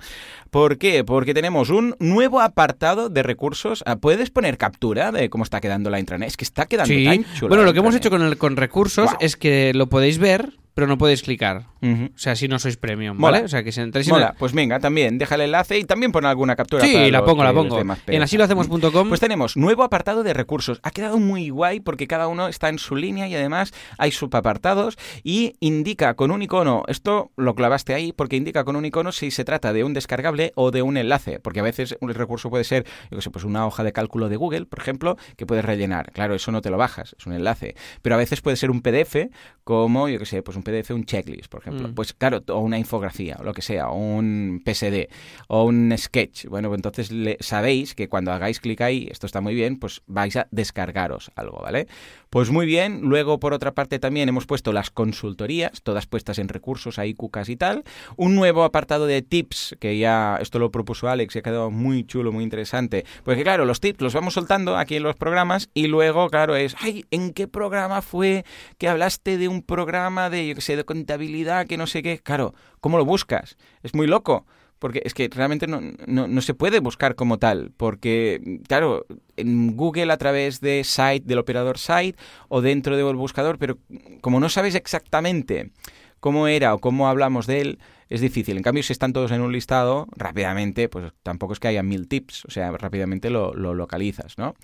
¿Por qué? Porque tenemos un nuevo apartado de recursos. Ah, ¿Puedes poner captura de cómo está quedando la intranet? Es que está quedando Sí. tan chula. Bueno, lo que hemos hecho con, el, con recursos es que lo podéis ver, pero no podéis clicar. O sea, si no sois premium, Mola. ¿vale? O sea, que si entráis en Mola, el- pues venga, también deja el enlace y también pon alguna captura. para Sí, la pongo, la pongo. En asilohacemos.com Pues tenemos nuevo apartado de recursos. Ha quedado muy guay porque cada uno está en su línea y además hay subapartados y indica con un icono, esto lo clavaste ahí porque indica con un icono si se trata de un descargable o de un enlace, porque a veces un recurso puede ser, yo qué sé, pues una hoja de cálculo de Google, por ejemplo, que puedes rellenar. Claro, eso no te lo bajas, es un enlace. Pero a veces puede ser un PDF como, yo qué sé, pues un PDF, un checklist, por ejemplo. Mm. Pues claro, o una infografía, o lo que sea, o un PSD, o un sketch. Bueno, pues entonces le- sabéis que cuando hagáis clic ahí, esto está muy bien, pues vais a descargaros algo, ¿vale? Pues muy bien. Luego, por otra parte, también hemos puesto las consultorías, todas puestas en recursos, ahí cucas y tal. Un nuevo apartado de tips, que ya esto lo propuso Alex y ha quedado muy chulo, muy interesante. Porque claro, los tips los vamos soltando aquí en los programas y luego, claro, es, ay, ¿en qué programa fue que hablaste de un programa de, yo sé, de contabilidad, que no sé qué? Claro, ¿cómo lo buscas? Es muy loco. Porque es que realmente no, no, no se puede buscar como tal. Porque, claro, en Google a través de Site, del operador Site, o dentro del buscador, pero como no sabes exactamente cómo era o cómo hablamos de él, es difícil. En cambio, si están todos en un listado, rápidamente, pues tampoco es que haya mil tips, o sea, rápidamente lo, lo localizas, ¿no?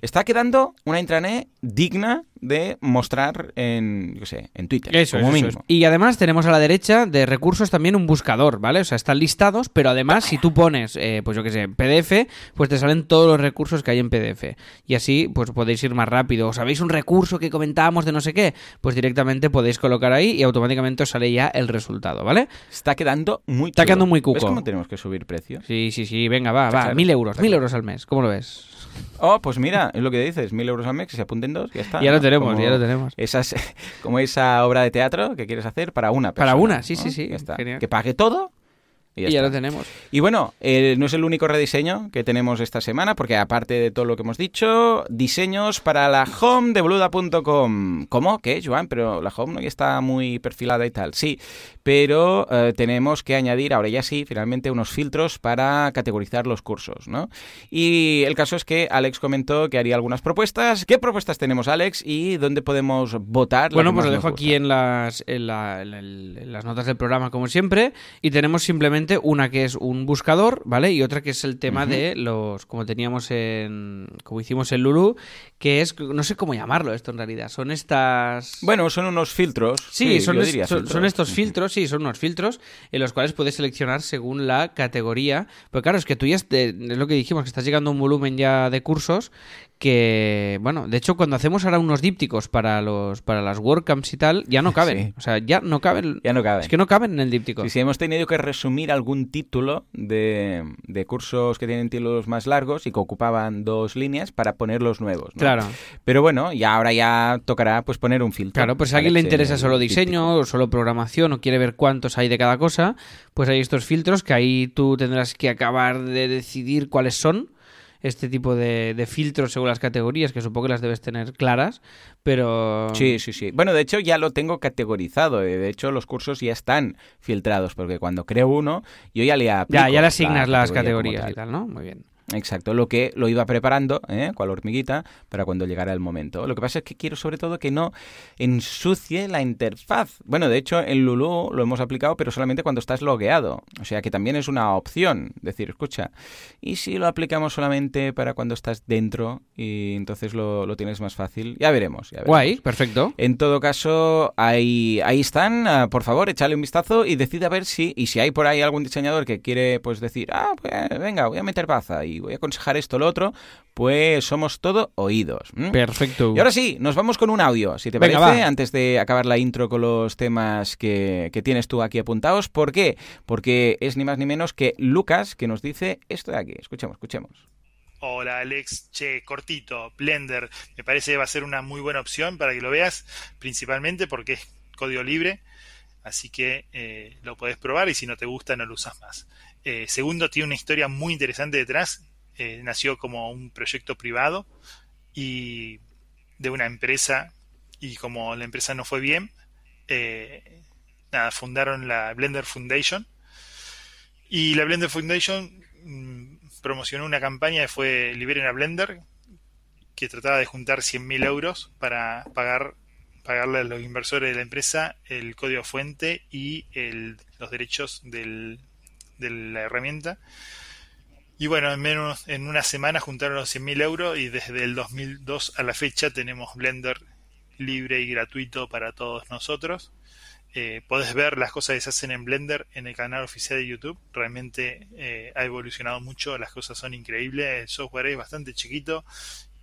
Está quedando una intranet digna de mostrar en, yo sé, en Twitter, Eso, es, eso. Y además tenemos a la derecha de recursos también un buscador, ¿vale? O sea, están listados, pero además si tú pones, eh, pues yo qué sé, PDF, pues te salen todos los recursos que hay en PDF. Y así, pues podéis ir más rápido. ¿O sabéis un recurso que comentábamos de no sé qué? Pues directamente podéis colocar ahí y automáticamente os sale ya el resultado, ¿vale? Está quedando muy Está chulo. quedando muy ¿Ves cuco. cómo tenemos que subir precios? Sí, sí, sí, venga, va, Está va, mil euros, está mil euros al mes, ¿cómo lo ves? Oh, pues mira, es lo que dices, mil euros al mes, que se apunten dos, ya está. ya ¿no? lo tenemos, Como ya lo tenemos. Esas, como esa obra de teatro que quieres hacer para una persona. Para una, sí, ¿no? sí, sí, Ya está. Que pague todo y ya, Y ya está. lo tenemos. Y bueno, eh, no es el único rediseño que tenemos esta semana, porque aparte de todo lo que hemos dicho, diseños para la home de boluda.com. ¿Cómo? ¿Qué, Joan? Pero la home no ya está muy perfilada y tal. Sí, pero eh, tenemos que añadir, ahora ya sí, finalmente unos filtros para categorizar los cursos, ¿no? Y el caso es que Alex comentó que haría algunas propuestas. ¿Qué propuestas tenemos, Alex? ¿Y dónde podemos votar? Bueno, pues lo dejo aquí en las, en, la- en el- en las notas del programa, como siempre. Y tenemos simplemente una que es un buscador, ¿vale? Y otra que es el tema de los, como teníamos en, como hicimos en Lulu, que es, no sé cómo llamarlo esto en realidad. Son estas... Bueno, son unos filtros. Sí, son, yo es- diría son- filtros. son estos filtros, sí, son unos filtros en los cuales puedes seleccionar según la categoría. Pero claro, es que tú ya, este- es lo que dijimos, que estás llegando a un volumen ya de cursos que, bueno, de hecho cuando hacemos ahora unos dípticos para los para las WordCamps y tal, ya no caben. Sí. O sea, ya no caben. Ya no cabe. Es que no caben en el díptico. Sí, sí, hemos tenido que resumir algún título de, de cursos que tienen títulos más largos y que ocupaban dos líneas para poner los nuevos. ¿no? Claro. Pero bueno, y ahora ya tocará pues poner un filtro. Claro, pues si a alguien le interesa solo diseño o solo programación o quiere ver cuántos hay de cada cosa, pues hay estos filtros que ahí tú tendrás que acabar de decidir cuáles son. Este tipo de, de filtros según las categorías, que supongo que las debes tener claras, pero... Sí, sí, sí. Bueno, de hecho ya lo tengo categorizado. eh, De hecho, los cursos ya están filtrados, porque cuando creo uno, yo ya le aplico Ya, ya le la asignas las categorías y tal, ¿no? Muy bien. Exacto, lo que lo iba preparando, ¿eh? cual hormiguita, para cuando llegara el momento. Lo que pasa es que quiero sobre todo que no ensucie la interfaz. Bueno, de hecho en Lulu lo hemos aplicado, pero solamente cuando estás logueado. O sea que también es una opción. Decir, escucha, ¿y si lo aplicamos solamente para cuando estás dentro y entonces lo, lo tienes más fácil? Ya veremos. ya veremos. Guay, perfecto. En todo caso, ahí, ahí están. ah, por favor, échale un vistazo y decide a ver si, y si hay por ahí algún diseñador que quiere pues decir, ah, pues venga, voy a meter baza y y voy a aconsejar esto o lo otro, pues somos todo oídos. Perfecto. Y ahora sí, nos vamos con un audio, si te Venga, parece, va. antes de acabar la intro con los temas que, que tienes tú aquí apuntados. ¿Por qué? Porque es ni más ni menos que Lucas que nos dice esto de aquí. Escuchemos, escuchemos. Hola Alex, che, cortito, Blender, me parece que va a ser una muy buena opción para que lo veas, principalmente porque es código libre, así que eh, lo podés probar y si no te gusta no lo usas más. Eh, segundo, tiene una historia muy interesante detrás, eh, nació como un proyecto privado y de una empresa y como la empresa no fue bien, eh, nada, fundaron la Blender Foundation. Y la Blender Foundation mm, promocionó una campaña que fue Liberen a Blender, que trataba de juntar 100.000 euros para pagar pagarle a los inversores de la empresa el código fuente y los derechos del- de la herramienta. Y bueno, en menos en una semana juntaron los 100.000 euros y desde el 2002 a la fecha tenemos Blender libre y gratuito para todos nosotros. Eh, podés ver las cosas que se hacen en Blender en el canal oficial de YouTube. Realmente eh, ha evolucionado mucho, las cosas son increíbles, el software es bastante chiquito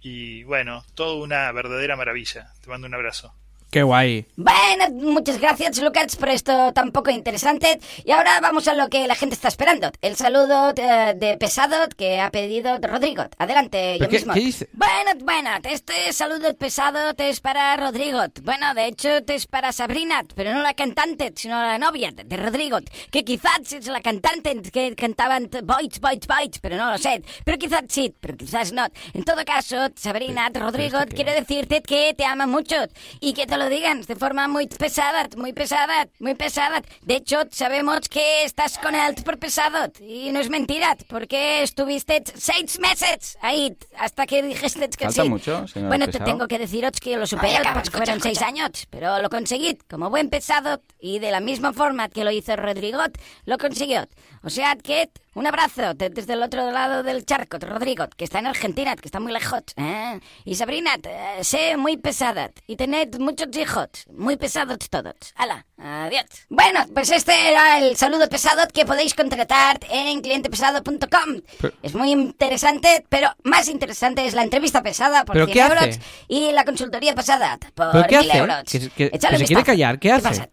y bueno, todo una verdadera maravilla. Te mando un abrazo. Qué guay. Bueno, muchas gracias, Lucas, por esto tan poco interesante. Y ahora vamos a lo que la gente está esperando. El saludo eh, de pesado que ha pedido Rodrigo. Adelante, yo ¿Pero qué- mismo. qué dice? Bueno, bueno, este saludo pesado te es para Rodrigo. Bueno, de hecho, te es para Sabrina, pero no la cantante, sino la novia de Rodrigo, que quizás es la cantante que cantaban Boits, Boits, Boits, pero no lo sé. Pero quizás sí, pero quizás no. En todo caso, Sabrina, Rodrigo quiere decirte que te ama mucho y que te lo digan de forma muy pesada, muy pesada, muy pesada. De hecho, sabemos que estás con él por pesado y no es mentira, porque estuviste seis meses ahí hasta que dijiste que ¿Falta sí. mucho, señor bueno, te Pesado? tengo que deciros que lo superé, porque fueron seis años, pero lo conseguí como buen pesado y de la misma forma que lo hizo Rodrigo, lo consiguió. O sea que un abrazo de- desde el otro lado del charco, Rodrigo, que está en Argentina, que está muy lejos. ¿eh? Y Sabrina, eh, sé muy pesada y tened muchos hijos, muy pesados todos. Hala, adiós. Bueno, pues este era el saludo pesado que podéis contratar en clientepesado.com. Es muy interesante, pero más interesante es la entrevista pesada por ¿Pero 100 qué hace? euros y la consultoría pesada por ¿Pero qué 1000 hace? euros. Que- que- se quiere callar, ¿qué hace? pasa?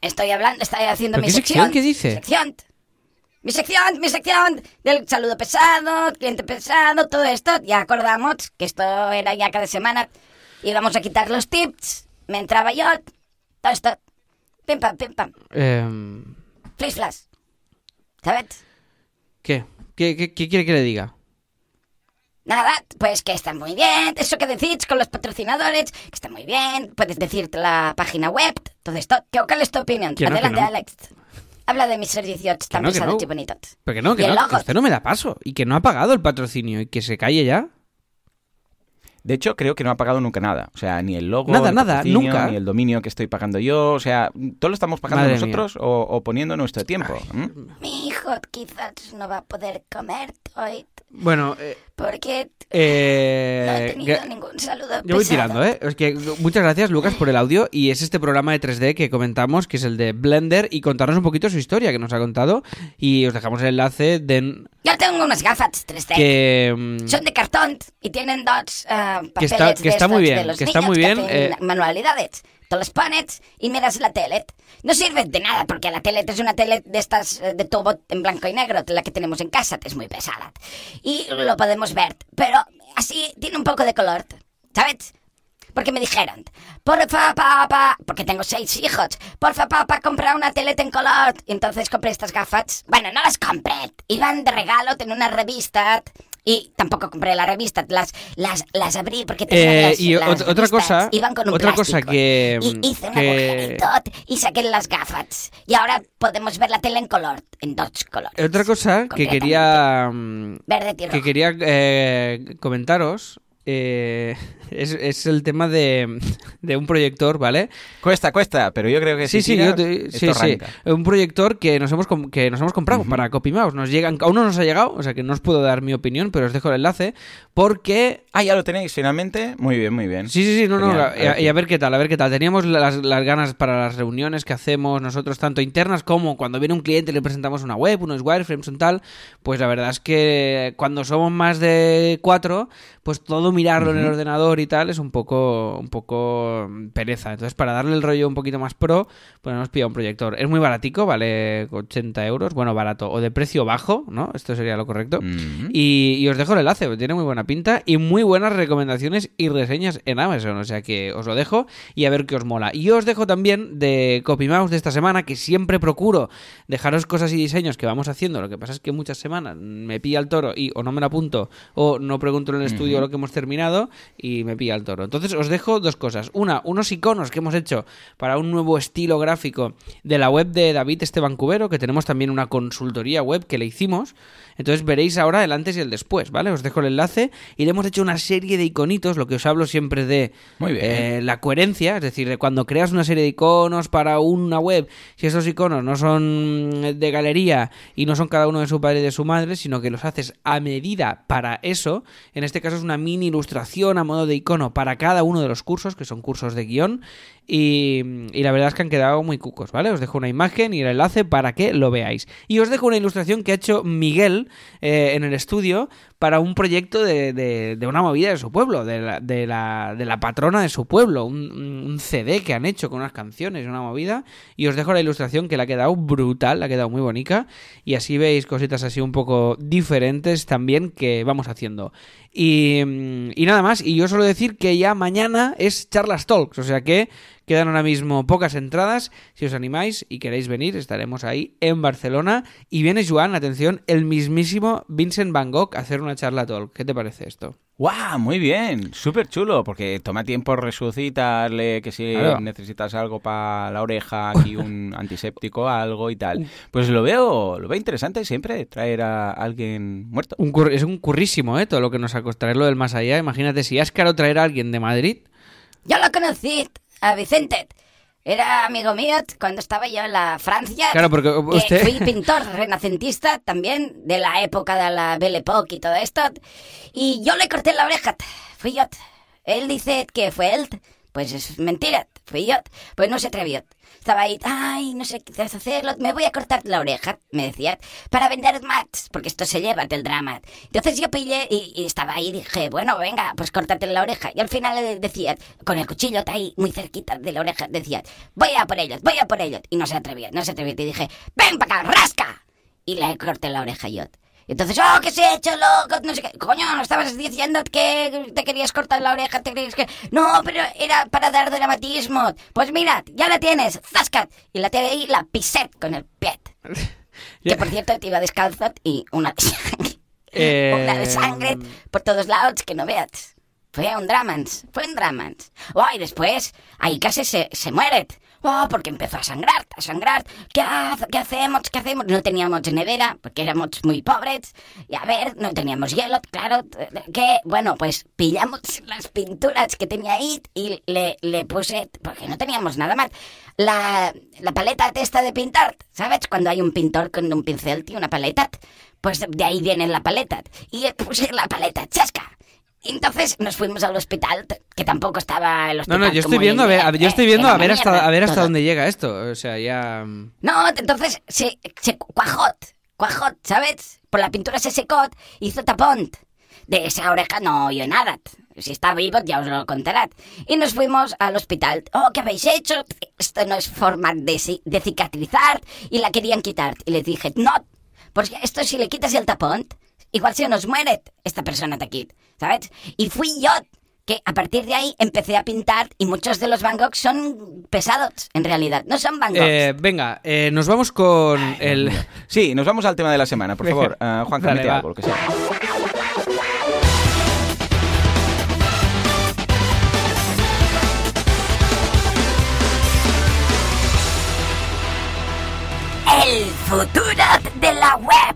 Estoy hablando, estoy haciendo ¿Pero mi qué sección? sección. ¿Qué dice? Sección. Mi sección, mi sección del saludo pesado, cliente pesado, todo esto. Ya acordamos que esto era ya cada semana. Íbamos a quitar los tips. Me entraba yo. Todo esto. Pim pam, pim pam. Em, Flash flash. ¿Sabes? ¿qué? ¿Qué, qué? qué quiere que le diga? Nada, pues que está muy bien. Eso que decís con los patrocinadores, que está muy bien. Puedes decirte la página web, todo esto. ¿Qué, ¿Cuál es tu opinión? Adelante, no. Alex. Habla de mis servicios tan no, pesados no. y bonitos. Pero que no, que Y no, que usted no me da paso. Y que no ha pagado el patrocinio y que se calle ya. De hecho, creo que no ha pagado nunca nada. O sea, ni el logo, Nada, el nada, nunca. ni el dominio que estoy pagando yo. O sea, todo lo estamos pagando Madre nosotros o, o poniendo nuestro tiempo. ¿m? Mi hijo quizás no va a poder comer hoy Bueno, eh, porque no eh, he tenido ningún saludo yo voy pesado. tirando, ¿eh? Es que muchas gracias, Lucas, por el audio. Y es este programa de 3D que comentamos, que es el de Blender, y contarnos un poquito su historia que nos ha contado. Y os dejamos el enlace de Yo tengo unas gafas 3D. que. mm, Son de cartón y tienen dos ah, Que está- que bien, que muy bien, hacen eh. manualidades. Te los pones y miras la tele. No sirve de nada porque la tele es una tele de estas eh, de tubo en blanco y negro, la que tenemos en casa, es muy pesada. Y lo podemos ver, pero así tiene un poco de color, ¿sabes? Porque me dijeron, porfa, papá, porque tengo seis hijos, porfa, papá, compra una tele en color. Y entonces compré estas gafas. Bueno, no las compré, iban de regalo en una revista. Y tampoco compré la revista, las, las, las abrí porque tenían Eh, las, y las otra cosa- iban con un otra cosa que- Y hice un que- agujerito y saqué las gafas. Y ahora podemos ver la tele en color, en dos colores. Otra cosa que quería. mm, Verde que quería eh, comentaros eh, es, es el tema de, de un proyector, ¿vale? Cuesta, cuesta, pero yo creo que Sí, si sí, tiras, yo te- esto sí, sí. Un proyector que nos hemos, que nos hemos comprado para CopyMouse. Nos llegan, aún no nos ha llegado, o sea que no os puedo dar mi opinión, pero os dejo el enlace. Porque Ah, ya lo tenéis finalmente. Muy bien, muy bien. Sí, sí, sí, no, no, Genial. y a, y a ver qué tal, a ver qué tal. Teníamos las, las ganas para las reuniones que hacemos nosotros, tanto internas como cuando viene un cliente y le presentamos una web, unos wireframes, un tal, pues la verdad es que cuando somos más de cuatro, pues todo mirarlo en el ordenador y tal es un poco, un poco pereza. Entonces, para darle el rollo un poquito más pro, pues hemos pillado un proyector. Es muy baratico, vale 80 euros, bueno, barato, o de precio bajo, ¿no? Esto sería lo correcto. Y, y os dejo el enlace, tiene muy buena pinta y muy buenas recomendaciones y reseñas en Amazon, o sea que os lo dejo y a ver qué os mola. Y os dejo también de CopyMouse de esta semana, que siempre procuro dejaros cosas y diseños que vamos haciendo, lo que pasa es que muchas semanas me pilla el toro y o no me lo apunto o no pregunto en el estudio lo que hemos terminado y me pilla el toro. Entonces os dejo dos cosas. Una, unos iconos que hemos hecho para un nuevo estilo gráfico de la web de David Esteban Cubero, que tenemos también una consultoría web que le hicimos. Entonces veréis ahora el antes y el después, ¿vale? Os dejo el enlace y le hemos hecho una serie de iconitos, lo que os hablo siempre de Muy bien. eh, la coherencia, es decir, de cuando creas una serie de iconos para una web, si esos iconos no son de galería y no son cada uno de su padre y de su madre, sino que los haces a medida para eso, en este caso es una mini ilustración a modo de icono para cada uno de los cursos, que son cursos de guion, y, y la verdad es que han quedado muy cucos, ¿vale? Os dejo una imagen y el enlace para que lo veáis. Y os dejo una ilustración que ha hecho Miguel eh, en el estudio para un proyecto de, de- de una movida de su pueblo, de la, de la, de la patrona de su pueblo, un, un CD que han hecho con unas canciones, una movida. Y os dejo la ilustración que le ha quedado brutal, le ha quedado muy bonita. Y así veis cositas así un poco diferentes también que vamos haciendo. Y, y nada más, y yo suelo decir que ya mañana es Charlas Talks, o sea que quedan ahora mismo pocas entradas. Si os animáis y queréis venir, estaremos ahí en Barcelona. Y viene Joan, atención, el mismísimo Vincent Van Gogh a hacer una charla talk. ¿Qué te parece esto? ¡Guau! Muy bien, súper chulo, porque toma tiempo resucitarle, que si Claro. necesitas algo para la oreja, aquí un antiséptico, algo y tal. Pues lo veo, lo veo interesante siempre, traer a alguien muerto. Un cur- es un currísimo, ¿eh? Todo lo que nos ha costado traerlo del más allá. Imagínate, si es caro traer a alguien de Madrid. Yo lo conocí, a Vicente. Era amigo mío cuando estaba yo en la Francia. Claro, porque que usted- Fui pintor renacentista también, de la época de la Belle Époque y todo esto. Y yo le corté la oreja. Fui yo. Él dice que fue él. Pues es mentira, fui yo. Pues no se atrevió. Estaba ahí, ay, no sé qué hacerlo, me voy a cortar la oreja, me decía, para vender mats, porque esto se lleva del drama. Entonces yo pillé y, estaba ahí dije, bueno, venga, pues córtate la oreja. Y al final decía, con el cuchillo está ahí muy cerquita de la oreja, decía, voy a por ellos, voy a por ellos. Y no se atrevía, no se atrevía. Y dije, ven para acá, rasca. Y le corté la oreja yo. Y entonces, oh, ¿qué se ha hecho, loco? No sé qué. Coño, ¿no estabas diciendo que te querías cortar la oreja? ¿Te querías que...? No, pero era para dar dramatismo. Pues mira, ya la tienes, zascat. Y la tiene ahí, la pisé con el pie. Que por cierto, te iba descalzo y una. Eh, Una de sangre por todos lados que no veas. Fue un dramans, fue un dramans. Oh, y después, ahí casi se, se muere. Oh, porque empezó a sangrar, a sangrar. ¿Qué, hace- ¿Qué hacemos? ¿Qué hacemos? No teníamos nevera, porque éramos muy pobres. Y a ver, no teníamos hielo, claro. ¿Qué? Bueno, pues pillamos las pinturas que tenía ahí y le, le puse, porque no teníamos nada más, la, la paleta esta de pintar. ¿Sabes? Cuando hay un pintor con un pincel, tío, una paleta. Pues de ahí viene la paleta. Y le puse la paleta chasca. Entonces nos fuimos al hospital, que tampoco estaba el No, hospital. no, yo estoy viendo, a ver, yo estoy viendo a ver hasta, a ver hasta dónde llega esto. O sea, ya... mm, No, entonces se, se cuajot, cuajot, ¿sabes? Por la pintura se secó, hizo tapón. De esa oreja no oyó nada. Si está vivo ya os lo contará. Y nos fuimos al hospital. Oh, ¿qué habéis hecho? Esto no es forma de, de cicatrizar. Y la querían quitar. Y les dije, no, porque esto si le quitas el tapón, igual se nos muere esta persona de aquí, ¿sabes? Y fui yo que a partir de ahí empecé a pintar y muchos de los Van Gogh son pesados, en realidad. No son Van Gogh. Eh, venga, eh, nos vamos con el... Sí, nos vamos al tema de la semana, por favor. Ah, Juan, Dale, algo, lo que sea. El futuro de la web.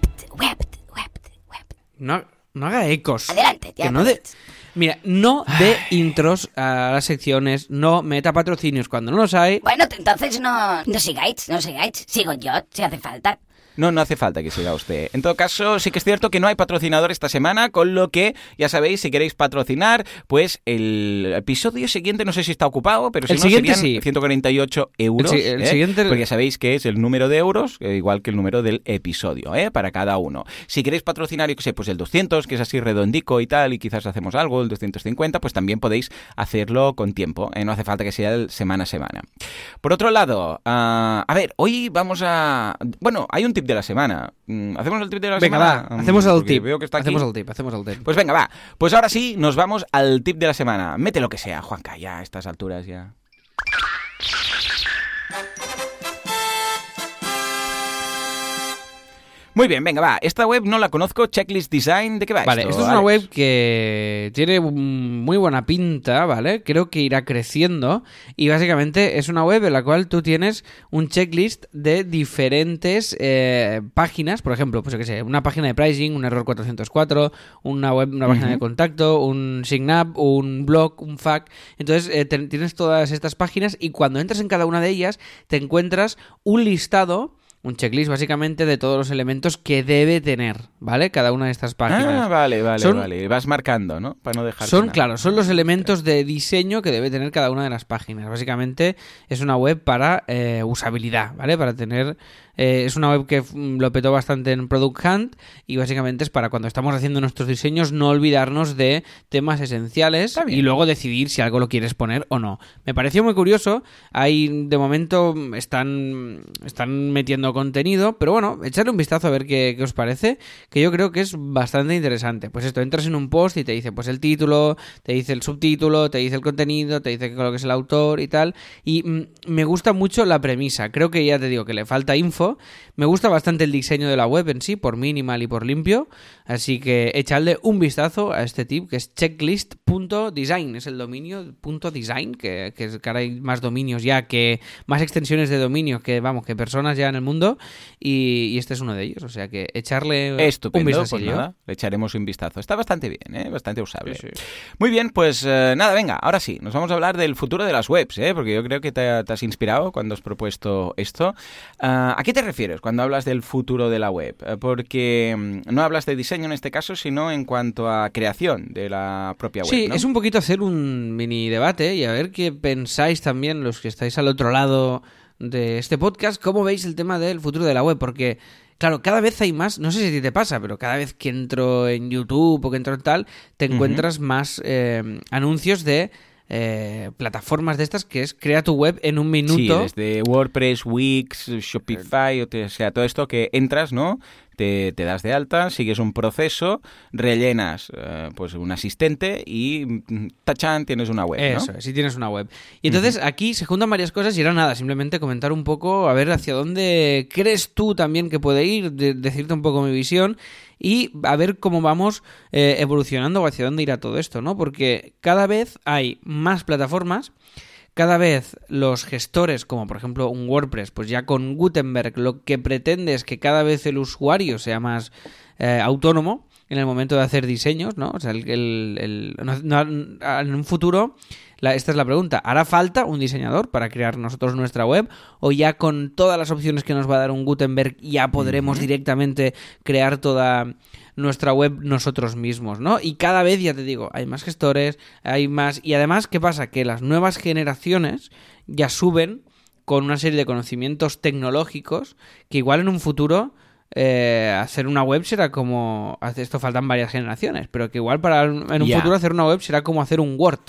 No, no haga ecos. Adelante, Que no de- puedes. Mira, no de intros a las secciones, no meta patrocinios cuando no los hay. Bueno, entonces no, no sigáis, no sigáis. Sigo yo, si hace falta. No, no hace falta que siga usted. En todo caso, sí que es cierto que no hay patrocinador esta semana, con lo que, ya sabéis, si queréis patrocinar, pues el episodio siguiente, no sé si está ocupado, pero si El no, siguiente serían sí. 148 euros. El si- el ¿eh? siguiente- Porque ya sabéis que es el número de euros, eh, igual que el número del episodio, ¿eh? para cada uno. Si queréis patrocinar, yo que sé, pues el 200, que es así redondico y tal, y quizás hacemos algo, el 250, pues también podéis hacerlo con tiempo, ¿eh? no hace falta que sea el semana a semana. Por otro lado, ah, a ver, hoy vamos a... Bueno, hay un tip de la semana. Mm, ¿Hacemos el tip de la Venga, semana? va, hacemos el porque tip. Veo que está aquí. Hacemos el tip, hacemos el tip. Pues venga, va. Pues ahora sí, nos vamos al tip de la semana. Mete lo que sea, Juanca, ya a estas alturas ya. Muy bien, venga, va. Esta web no la conozco, Checklist Design, ¿de qué va Vale, esto? esto es una web que tiene muy buena pinta, ¿vale? Creo que irá creciendo y básicamente es una web en la cual tú tienes un checklist de diferentes eh, páginas, por ejemplo, pues yo qué sé, una página de pricing, un error 404, una web, una página de contacto, un sign-up, un blog, un FAQ. Entonces eh, te- tienes todas estas páginas y cuando entras en cada una de ellas te encuentras un listado un checklist básicamente de todos los elementos que debe tener, ¿vale? Cada una de estas páginas. Ah, vale, vale, Son- vale. Vas marcando, ¿no? Para no dejar. Son, claro, son los elementos de diseño que debe tener cada una de las páginas. Básicamente es una web para eh, usabilidad, ¿vale? Para tener... eh, es una web que mm, lo petó bastante en Product Hunt y básicamente es para cuando estamos haciendo nuestros diseños no olvidarnos de temas esenciales y luego decidir si algo lo quieres poner o no. Me pareció muy curioso. Hay, de momento, están, están metiendo contenido, pero bueno, echarle un vistazo a ver qué, qué os parece, que yo creo que es bastante interesante. Pues esto, entras en un post y te dice pues el título, te dice el subtítulo, te dice el contenido, te dice que lo que es el autor y tal. Y mm, me gusta mucho la premisa. Creo que ya te digo que le falta info. Me gusta bastante el diseño de la web en sí, por minimal y por limpio. Así que echadle un vistazo a este tip que es checklist.design. Es el dominio punto .design, que, que, que ahora hay más dominios ya, que más extensiones de dominio que, vamos, que personas ya en el mundo. Y, y este es uno de ellos. O sea que echarle un Estupendo, vistazo. pues nada, le echaremos un vistazo. Está bastante bien, ¿eh? bastante usable. Sí, sí. Muy bien, pues eh, nada, venga, ahora sí, nos vamos a hablar del futuro de las webs, ¿eh? porque yo creo que te, te has inspirado cuando has propuesto esto. ¿A qué te refieres cuando hablas del futuro de la web? Eh, Porque mm, no hablas de diseño en este caso, sino en cuanto a creación de la propia web. Sí, ¿no? es un poquito hacer un mini debate y a ver qué pensáis también los que estáis al otro lado de este podcast, cómo veis el tema del futuro de la web, porque claro, cada vez hay más, no sé si a ti te pasa, pero cada vez que entro en YouTube o que entro en tal, te encuentras más eh, anuncios de eh, plataformas de estas que es crea tu web en un Sí, minuto. desde WordPress, Wix, Shopify, o sea, todo esto que entras, ¿no? Te, te das de alta, sigues un proceso, rellenas eh, pues un asistente y mm, tachan, tienes una web, ¿no? Eso, es, si tienes una web. Y entonces aquí se juntan varias cosas y era nada, simplemente comentar un poco, a ver hacia dónde crees tú también que puede ir, de- decirte un poco mi visión y a ver cómo vamos eh, evolucionando o hacia dónde irá todo esto, ¿no? Porque cada vez hay más plataformas. Cada vez los gestores, como por ejemplo un WordPress, pues ya con Gutenberg lo que pretende es que cada vez el usuario sea más eh, autónomo en el momento de hacer diseños, ¿no? O sea, el, el- el- no- en un futuro, la- esta es la pregunta, ¿hará falta un diseñador para crear nosotros nuestra web? ¿O ya con todas las opciones que nos va a dar un Gutenberg ya podremos directamente crear toda nuestra web nosotros mismos, ¿no? Y cada vez, ya te digo, hay más gestores, hay más... Y además, ¿qué pasa? Que las nuevas generaciones ya suben con una serie de conocimientos tecnológicos que igual en un futuro eh, hacer una web será como... Esto faltan varias generaciones, pero que igual para en un futuro hacer una web será como hacer un Word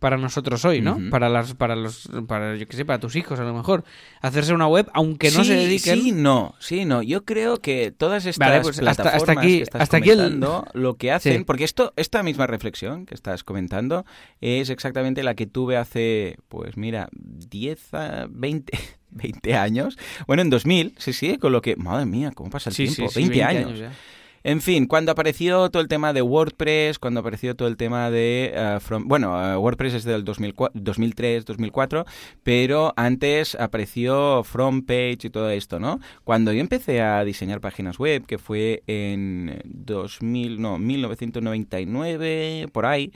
para nosotros hoy, ¿no? Para las, para los, para yo qué sé, para tus hijos a lo mejor. Hacerse una web, aunque no sí, se dediquen. Sí, no, sí, no. Yo creo que todas estas Vale, pues hasta- hasta plataformas aquí- que estás hasta aquí el- comentando, lo que hacen, Sí. porque esto, esta misma reflexión que estás comentando es exactamente la que tuve hace, pues mira, 10 a 20, 20 años. Bueno, en 2000, sí, sí, con lo que, madre mía, cómo pasa el Sí, tiempo, sí, sí, 20, años. ya. En fin, cuando apareció todo el tema de WordPress, cuando apareció todo el tema de... from- bueno, eh, WordPress es del 2004 2003, 2004, pero antes apareció FrontPage y todo esto, ¿no? Cuando yo empecé a diseñar páginas web, que fue en 2000, no, 1999, por ahí,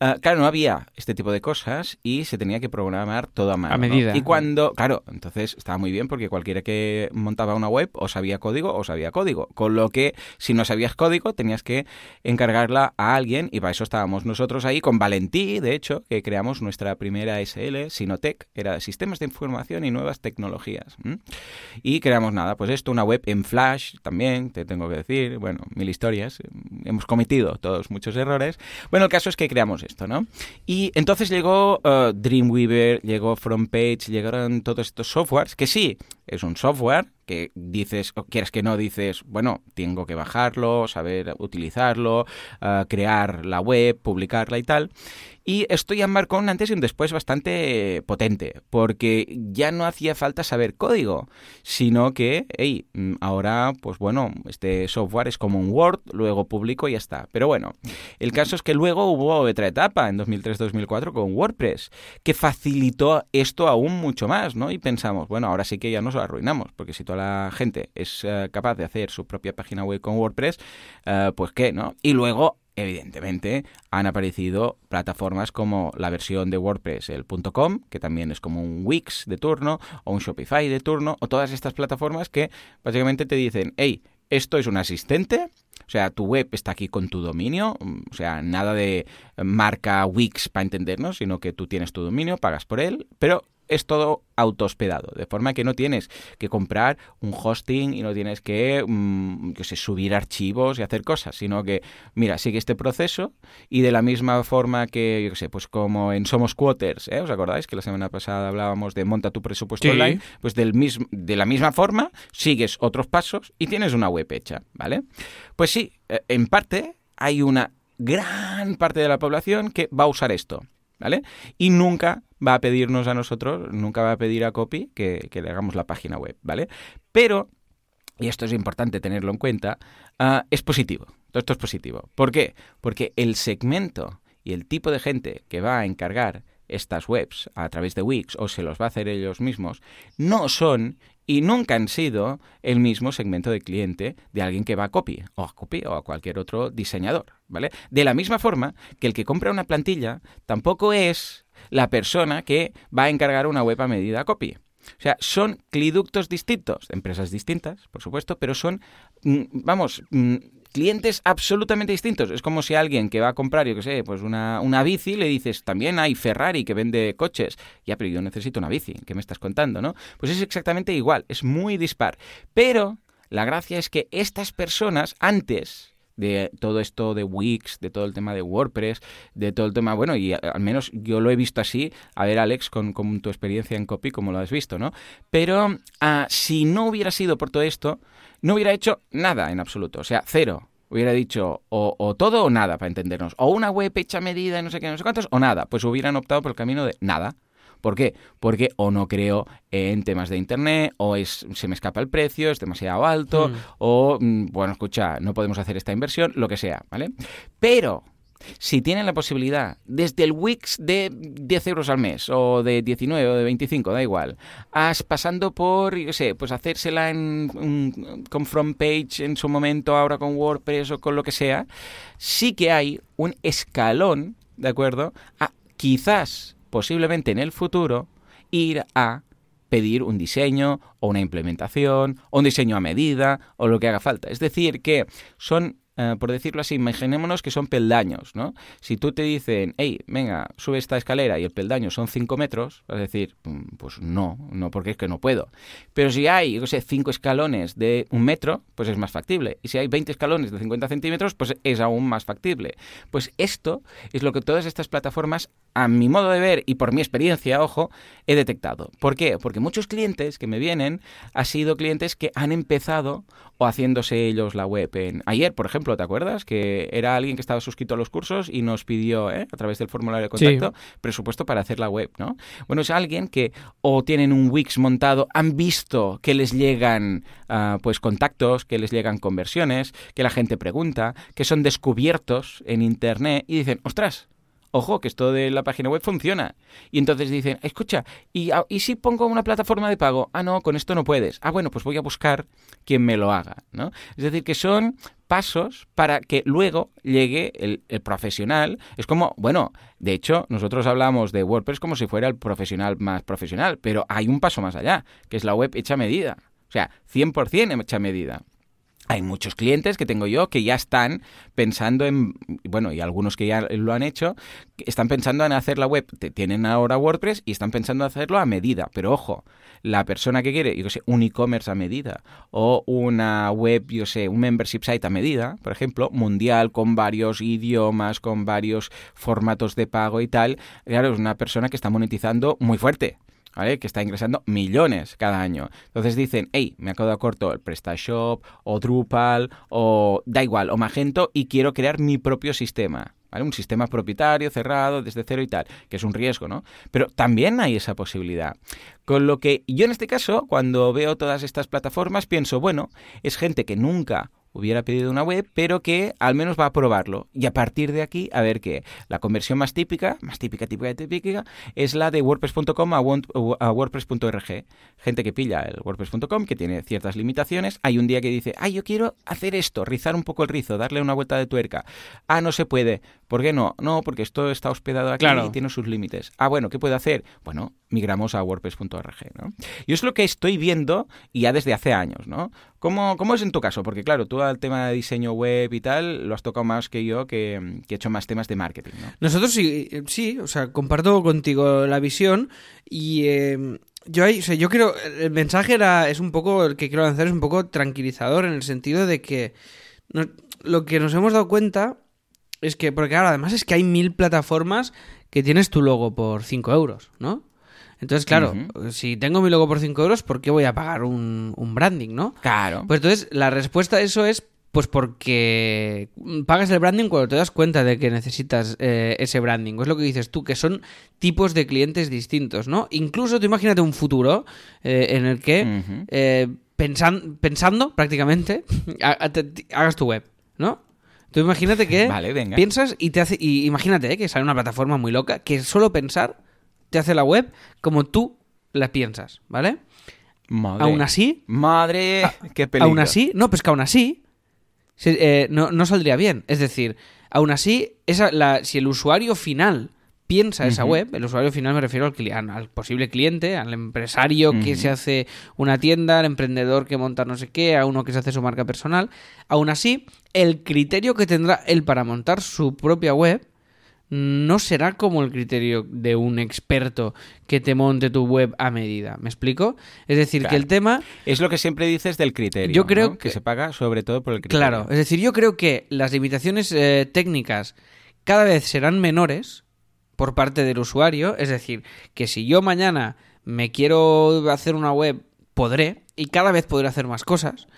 eh, claro, no había este tipo de cosas y se tenía que programar todo a mano. A ¿no? medida. Y cuando, claro, entonces estaba muy bien porque cualquiera que montaba una web o sabía código o sabía código. Con lo que si no sabías código tenías que encargarla a alguien y para eso estábamos nosotros ahí con Valentí, de hecho, que creamos nuestra primera SL, Sinotec, era Sistemas de Información y Nuevas Tecnologías. Y creamos nada, pues esto, una web en Flash también, te tengo que decir, bueno, mil historias, hemos cometido todos muchos errores. Bueno, el caso es que creamos esto, ¿no? Y entonces llegó eh, Dreamweaver, llegó FrontPage, llegaron todos estos softwares, que sí, es un software que dices, o quieres que no, dices, bueno, tengo que bajarlo, saber utilizarlo, eh, crear la web, publicarla y tal. Y esto ya marcó un antes y un después bastante potente, porque ya no hacía falta saber código, sino que, hey, mm, ahora, pues bueno, este software es como un Word, luego publico y ya está. Pero bueno, el caso es que luego hubo otra etapa en 2003-2004 con WordPress, que facilitó esto aún mucho más, ¿no? Y pensamos, bueno, ahora sí que ya nos lo arruinamos, porque si toda la gente es eh, capaz de hacer su propia página web con WordPress, eh, pues qué, ¿no? Y luego evidentemente han aparecido plataformas como la versión de WordPress, el .com, que también es como un Wix de turno, o un Shopify de turno, o todas estas plataformas que básicamente te dicen, hey, esto es un asistente, o sea, tu web está aquí con tu dominio, mm, o sea, nada de marca Wix para entendernos, sino que tú tienes tu dominio, pagas por él, pero es todo autohospedado, de forma que no tienes que comprar un hosting y no tienes que, mm, que sé, subir archivos y hacer cosas, sino que, mira, sigue este proceso y de la misma forma que, yo qué sé, pues como en Somos Quoters, ¿eh? ¿os acordáis que la semana pasada hablábamos de monta tu presupuesto Sí. online? Pues del mismo, de la misma forma sigues otros pasos y tienes una web hecha, ¿vale? Pues sí, eh, en parte hay una gran parte de la población que va a usar esto, ¿vale? Y nunca va a pedirnos a nosotros, nunca va a pedir a Copy que, que le hagamos la página web, ¿vale? Pero, y esto es importante tenerlo en cuenta, ah, es positivo. Todo esto es positivo. ¿Por qué? Porque el segmento y el tipo de gente que va a encargar estas webs a través de Wix o se los va a hacer ellos mismos, no son y nunca han sido el mismo segmento de cliente de alguien que va a Copy o a Copy o a cualquier otro diseñador, ¿vale? De la misma forma que el que compra una plantilla tampoco es la persona que va a encargar una web a medida Copy. O sea, son cliductos distintos, empresas distintas, por supuesto, pero son, mm, vamos, mm, clientes absolutamente distintos. Es como si alguien que va a comprar, yo qué sé, pues una, una bici, le dices, también hay Ferrari que vende coches. Ya, pero yo necesito una bici, ¿qué me estás contando, no? Pues es exactamente igual, es muy dispar. Pero la gracia es que estas personas antes de todo esto de Wix, de todo el tema de WordPress, de todo el tema, bueno, y al menos yo lo he visto así, a ver Alex, con, con tu experiencia en copy, como lo has visto, ¿no? Pero ah, si no hubiera sido por todo esto, no hubiera hecho nada en absoluto, o sea, cero. Hubiera dicho o, o todo o nada, para entendernos. O una web hecha medida, no sé qué, no sé cuántos, o nada. Pues hubieran optado por el camino de nada. ¿Por qué? Porque o no creo en temas de internet, o es, se me escapa el precio, es demasiado alto, Mm. o, mm, bueno, escucha, no podemos hacer esta inversión, lo que sea, ¿vale? Pero si tienen la posibilidad, desde el Wix de 10 euros al mes, o de 19 o de 25, da igual, as- pasando por, yo sé, pues hacérsela en, con FrontPage en su momento, ahora con WordPress o con lo que sea, sí que hay un escalón, ¿de acuerdo? A quizás, posiblemente en el futuro, ir a pedir un diseño o una implementación o un diseño a medida o lo que haga falta. Es decir, que son, eh, por decirlo así, imaginémonos que son peldaños, ¿no? Si tú te dicen, hey, venga, sube esta escalera y el peldaño son 5 metros, vas a decir, "Mm, pues no, no, porque es que no puedo. Pero si hay, yo qué sé, 5 escalones de un metro, pues es más factible. Y si hay 20 escalones de 50 centímetros, pues es aún más factible. Pues esto es lo que todas estas plataformas, a mi modo de ver y por mi experiencia, ojo, he detectado. ¿Por qué? Porque muchos clientes que me vienen han sido clientes que han empezado o haciéndose ellos la web en... Ayer, por ejemplo, ejemplo, ¿te acuerdas? Que era alguien que estaba suscrito a los cursos y nos pidió, ¿eh? a través del formulario de contacto, presupuesto para hacer la web, ¿no? Bueno, es alguien que o tienen un Wix montado, han visto que les llegan ah, pues contactos, que les llegan conversiones, que la gente pregunta, que son descubiertos en internet y dicen, ostras, ojo, que esto de la página web funciona. Y entonces dicen, escucha, ¿y, ¿y, si pongo una plataforma de pago? Ah, no, con esto no puedes. Ah, bueno, pues voy a buscar quien me lo haga, ¿no? Es decir, que son pasos para que luego llegue el, el, profesional. Es como, bueno, de hecho, nosotros hablamos de WordPress como si fuera el profesional más profesional, pero hay un paso más allá, que es la web hecha medida. O sea, 100% hecha medida hay muchos clientes que tengo yo que ya están pensando en, bueno, y algunos que ya lo han hecho, están pensando en hacer la web, tienen ahora WordPress y están pensando en hacerlo a medida, pero ojo, la persona que quiere, yo sé, un e-commerce a medida o una web, yo sé, un membership site a medida, por ejemplo, mundial con varios idiomas, con varios formatos de pago y tal, claro, es una persona que está monetizando muy fuerte. ¿Vale? Que está ingresando millones cada año. Entonces dicen, hey, me ha quedado corto el PrestaShop o Drupal o da igual, o Magento y quiero crear mi propio sistema. Un sistema propietario, cerrado, desde cero y tal, que es un riesgo, ¿no? Pero también hay esa posibilidad. Con lo que yo en este caso, cuando veo todas estas plataformas, pienso, bueno, es gente que nunca hubiera pedido una web, pero que al menos va a probarlo. Y a partir de aquí, a ver qué. La conversión más típica, más típica, típica, típica, es la de WordPress.com a, WordPress.org. Gente que pilla el WordPress.com, que tiene ciertas limitaciones. Hay un día que dice, ay, yo quiero hacer esto, rizar un poco el rizo, darle una vuelta de tuerca. Ah, no se puede. ¿Por qué no? No, porque esto está hospedado aquí y tiene sus límites. Ah, bueno, ¿qué puede hacer? Bueno, migramos a WordPress.org, ¿no? Y es lo que estoy viendo ya desde hace años, ¿no? ¿Cómo, ¿Cómo, es en tu caso? Porque claro, tú al tema de diseño web y tal lo has tocado más que yo, que, he hecho más temas de marketing, ¿no? Nosotros sí, sí, o sea, comparto contigo la visión y... Eh, yo, o sea, yo creo, el mensaje era, es un poco, el que quiero lanzar es un poco tranquilizador en el sentido de que lo que nos hemos dado cuenta es que, porque ahora además es que hay mil plataformas que tienes tu logo por 5 euros, ¿no? Entonces, claro, si tengo mi logo por 5 euros, ¿por qué voy a pagar un, branding, no? Claro. Pues entonces, la respuesta a eso es pues porque pagas el branding cuando te das cuenta de que necesitas eh, ese branding. Es lo que dices tú, que son tipos de clientes distintos, ¿no? Incluso tú imagínate un futuro eh, en el que eh, pensando prácticamente hagas tu web, ¿no? Tú imagínate que piensas y te hace. Y imagínate que sale una plataforma muy loca que solo pensar te hace la web como tú la piensas, ¿vale? Madre. Aún así. Madre, qué peligro. Aún así, no, pues que aún así eh, no, saldría bien. Es decir, aún así, esa, la, si el usuario final piensa esa web, el usuario final me refiero al, al posible cliente, al empresario que se hace una tienda, al emprendedor que monta no sé qué, a uno que se hace su marca personal. Aún así, el criterio que tendrá él para montar su propia web no será como el criterio de un experto que te monte tu web a medida. ¿Me explico? Es decir, que el tema... Es lo que siempre dices del criterio. Yo creo que... se paga sobre todo por el criterio. Claro, es decir, yo creo que las limitaciones eh, técnicas cada vez serán menores por parte del usuario. Es decir, que si yo mañana me quiero hacer una web, podré, y cada vez podré hacer más cosas.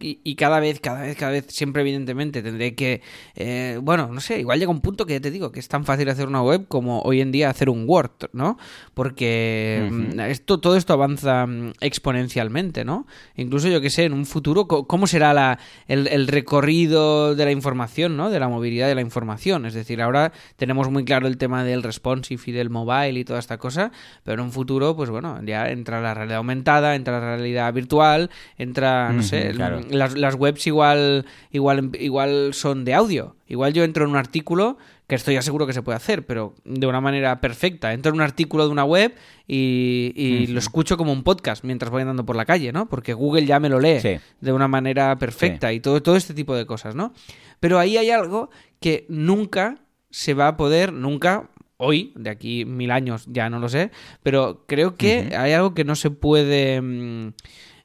Y, cada vez, cada vez, cada vez, siempre evidentemente tendré que, eh, bueno, no sé, igual llega un punto que ya te digo que es tan fácil hacer una web como hoy en día hacer un Word, ¿no? Porque mm, esto, todo esto avanza mm, exponencialmente, ¿no? Incluso yo que sé, en un futuro, ¿cómo será la, el, recorrido de la información, ¿no? De la movilidad de la información. Es decir, ahora tenemos muy claro el tema del responsive y del mobile y toda esta cosa, pero en un futuro, pues bueno, ya entra la realidad aumentada, entra la realidad virtual, entra, no sé, las, las, webs igual, igual, igual son de audio. Igual yo entro en un artículo, que estoy ya seguro que se puede hacer, pero de una manera perfecta. Entro en un artículo de una web y, lo escucho como un podcast mientras voy andando por la calle, ¿no? Porque Google ya me lo lee de una manera perfecta y todo, todo este tipo de cosas, ¿no? Pero ahí hay algo que nunca se va a poder, nunca, hoy, de aquí mil años ya no lo sé, pero creo que hay algo que no se puede... Mm,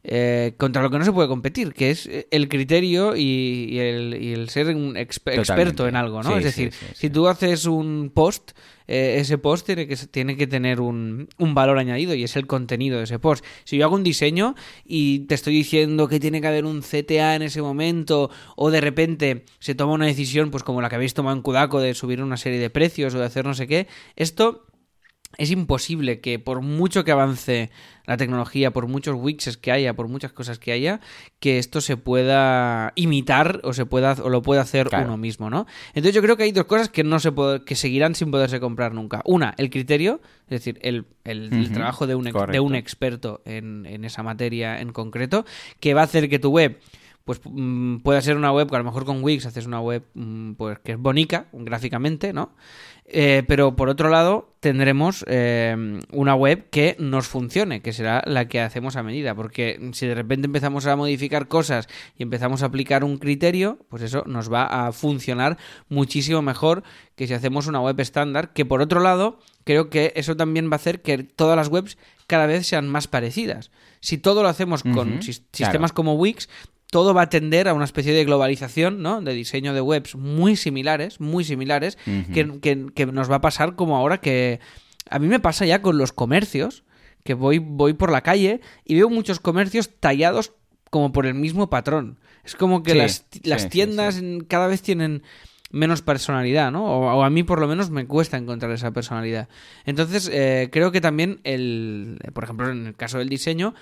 eh, contra lo que no se puede competir, que es eh, el criterio y, y el, y el ser un exper- Totalmente. experto en algo, ¿no? Sí, es decir, sí, sí, si tú haces un post, eh, ese post tiene que, tiene que tener un, un valor añadido y es el contenido de ese post. Si yo hago un diseño y te estoy diciendo que tiene que haber un CTA en ese momento o de repente se toma una decisión, pues como la que habéis tomado en Kudako de subir una serie de precios o de hacer no sé qué, esto es imposible que por mucho que avance la tecnología, por muchos wixes que haya, por muchas cosas que haya, que esto se pueda imitar o se pueda o lo pueda hacer Claro. uno mismo, ¿no? Entonces yo creo que hay dos cosas que no se que seguirán sin poderse comprar nunca. Una, el criterio, es decir, el, el- trabajo de un, ex- de un experto en, en esa materia en concreto, que va a hacer que tu web pues mm, pueda ser una web que a lo mejor con Wix haces una web mm, pues que es bonita gráficamente, ¿no? Eh, pero por otro lado tendremos eh, una web que nos funcione, que será la que hacemos a medida, porque si de repente empezamos a modificar cosas y empezamos a aplicar un criterio, pues eso nos va a funcionar muchísimo mejor que si hacemos una web estándar, que por otro lado creo que eso también va a hacer que todas las webs cada vez sean más parecidas. Si todo lo hacemos con claro. sistemas como Wix, todo va a tender a una especie de globalización, ¿no? De diseño de webs muy similares, muy similares, que, que- que nos va a pasar como ahora que... A mí me pasa ya con los comercios, que voy, voy por la calle y veo muchos comercios tallados como por el mismo patrón. Es como que Sí, las, las sí, tiendas sí. cada vez tienen menos personalidad, ¿no? O, o a mí por lo menos me cuesta encontrar esa personalidad. Entonces, eh, creo que también el, por ejemplo, en el caso del diseño,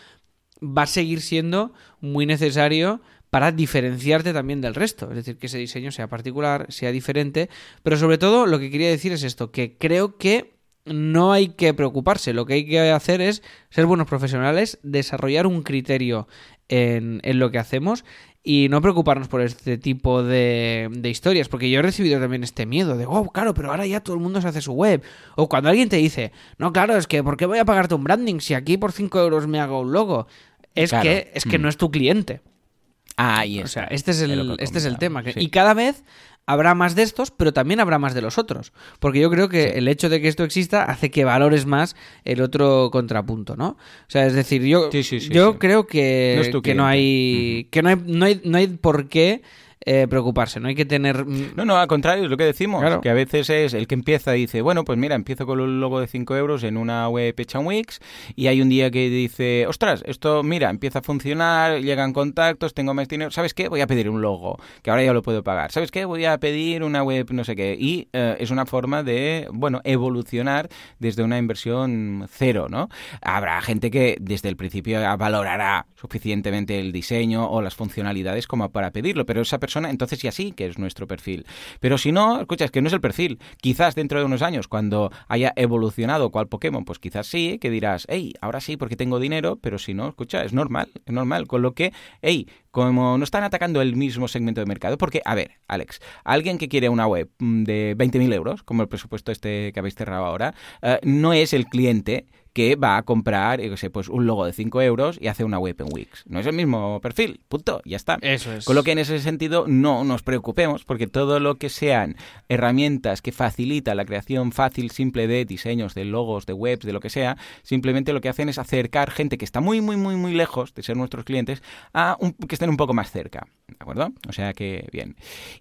va a seguir siendo muy necesario para diferenciarte también del resto. Es decir, que ese diseño sea particular, sea diferente. Pero sobre todo, lo que quería decir es esto, que creo que no hay que preocuparse. Lo que hay que hacer es ser buenos profesionales, desarrollar un criterio en, en lo que hacemos y no preocuparnos por este tipo de, de historias, porque yo he recibido también este miedo de, oh, claro, pero ahora ya todo el mundo se hace su web. O cuando alguien te dice, no, claro, es que ¿por qué voy a pagarte un branding si aquí por 5 euros me hago un logo? Es Claro. que, es que Mm. no es tu cliente. Ahí O está. sea, este es el, este es el tema. sí. Y cada vez habrá más de estos, pero también habrá más de los otros. Porque yo creo que Sí. el hecho de que esto exista hace que valores más el otro contrapunto, ¿no? O sea, es decir, yo, Sí, sí, sí, yo creo que No que no hay, que no hay, no hay, no hay por qué eh, preocuparse, no hay que tener... mm, No, no, al contrario, es lo que decimos. Claro. Que a veces es el que empieza y dice, bueno, pues mira, empiezo con un logo de 5 euros en una web hecha Wix y hay un día que dice, ostras, esto, mira, empieza a funcionar, llegan contactos, tengo más dinero, ¿sabes qué? Voy a pedir un logo, que ahora ya lo puedo pagar. ¿Sabes qué? Voy a pedir una web, no sé qué. Y eh, es una forma de, bueno, evolucionar desde una inversión cero, ¿no? Habrá gente que desde el principio valorará suficientemente el diseño o las funcionalidades como para pedirlo, pero esa persona entonces sí que es nuestro perfil. Pero si no, escucha, es que no es el perfil. Quizás dentro de unos años, cuando haya evolucionado cual Pokémon, pues quizás sí, que dirás, hey, ahora sí porque tengo dinero, pero si no, escucha, es normal, es normal. Con lo que, hey, como no están atacando el mismo segmento de mercado, porque, a ver, Alex, alguien que quiere una web mm, de 20.000 euros, como el presupuesto este que habéis cerrado ahora, eh, no es el cliente que va a comprar, yo sé, pues un logo de 5 euros y hace una web en Wix. No es el mismo perfil, punto, ya está. Eso es. Con lo que en ese sentido no nos preocupemos, porque todo lo que sean herramientas que facilitan la creación fácil, simple de diseños, de logos, de webs, de lo que sea, simplemente lo que hacen es acercar gente que está muy, muy, muy, muy lejos de ser nuestros clientes a un- que estén un poco más cerca. ¿De acuerdo? O sea que bien.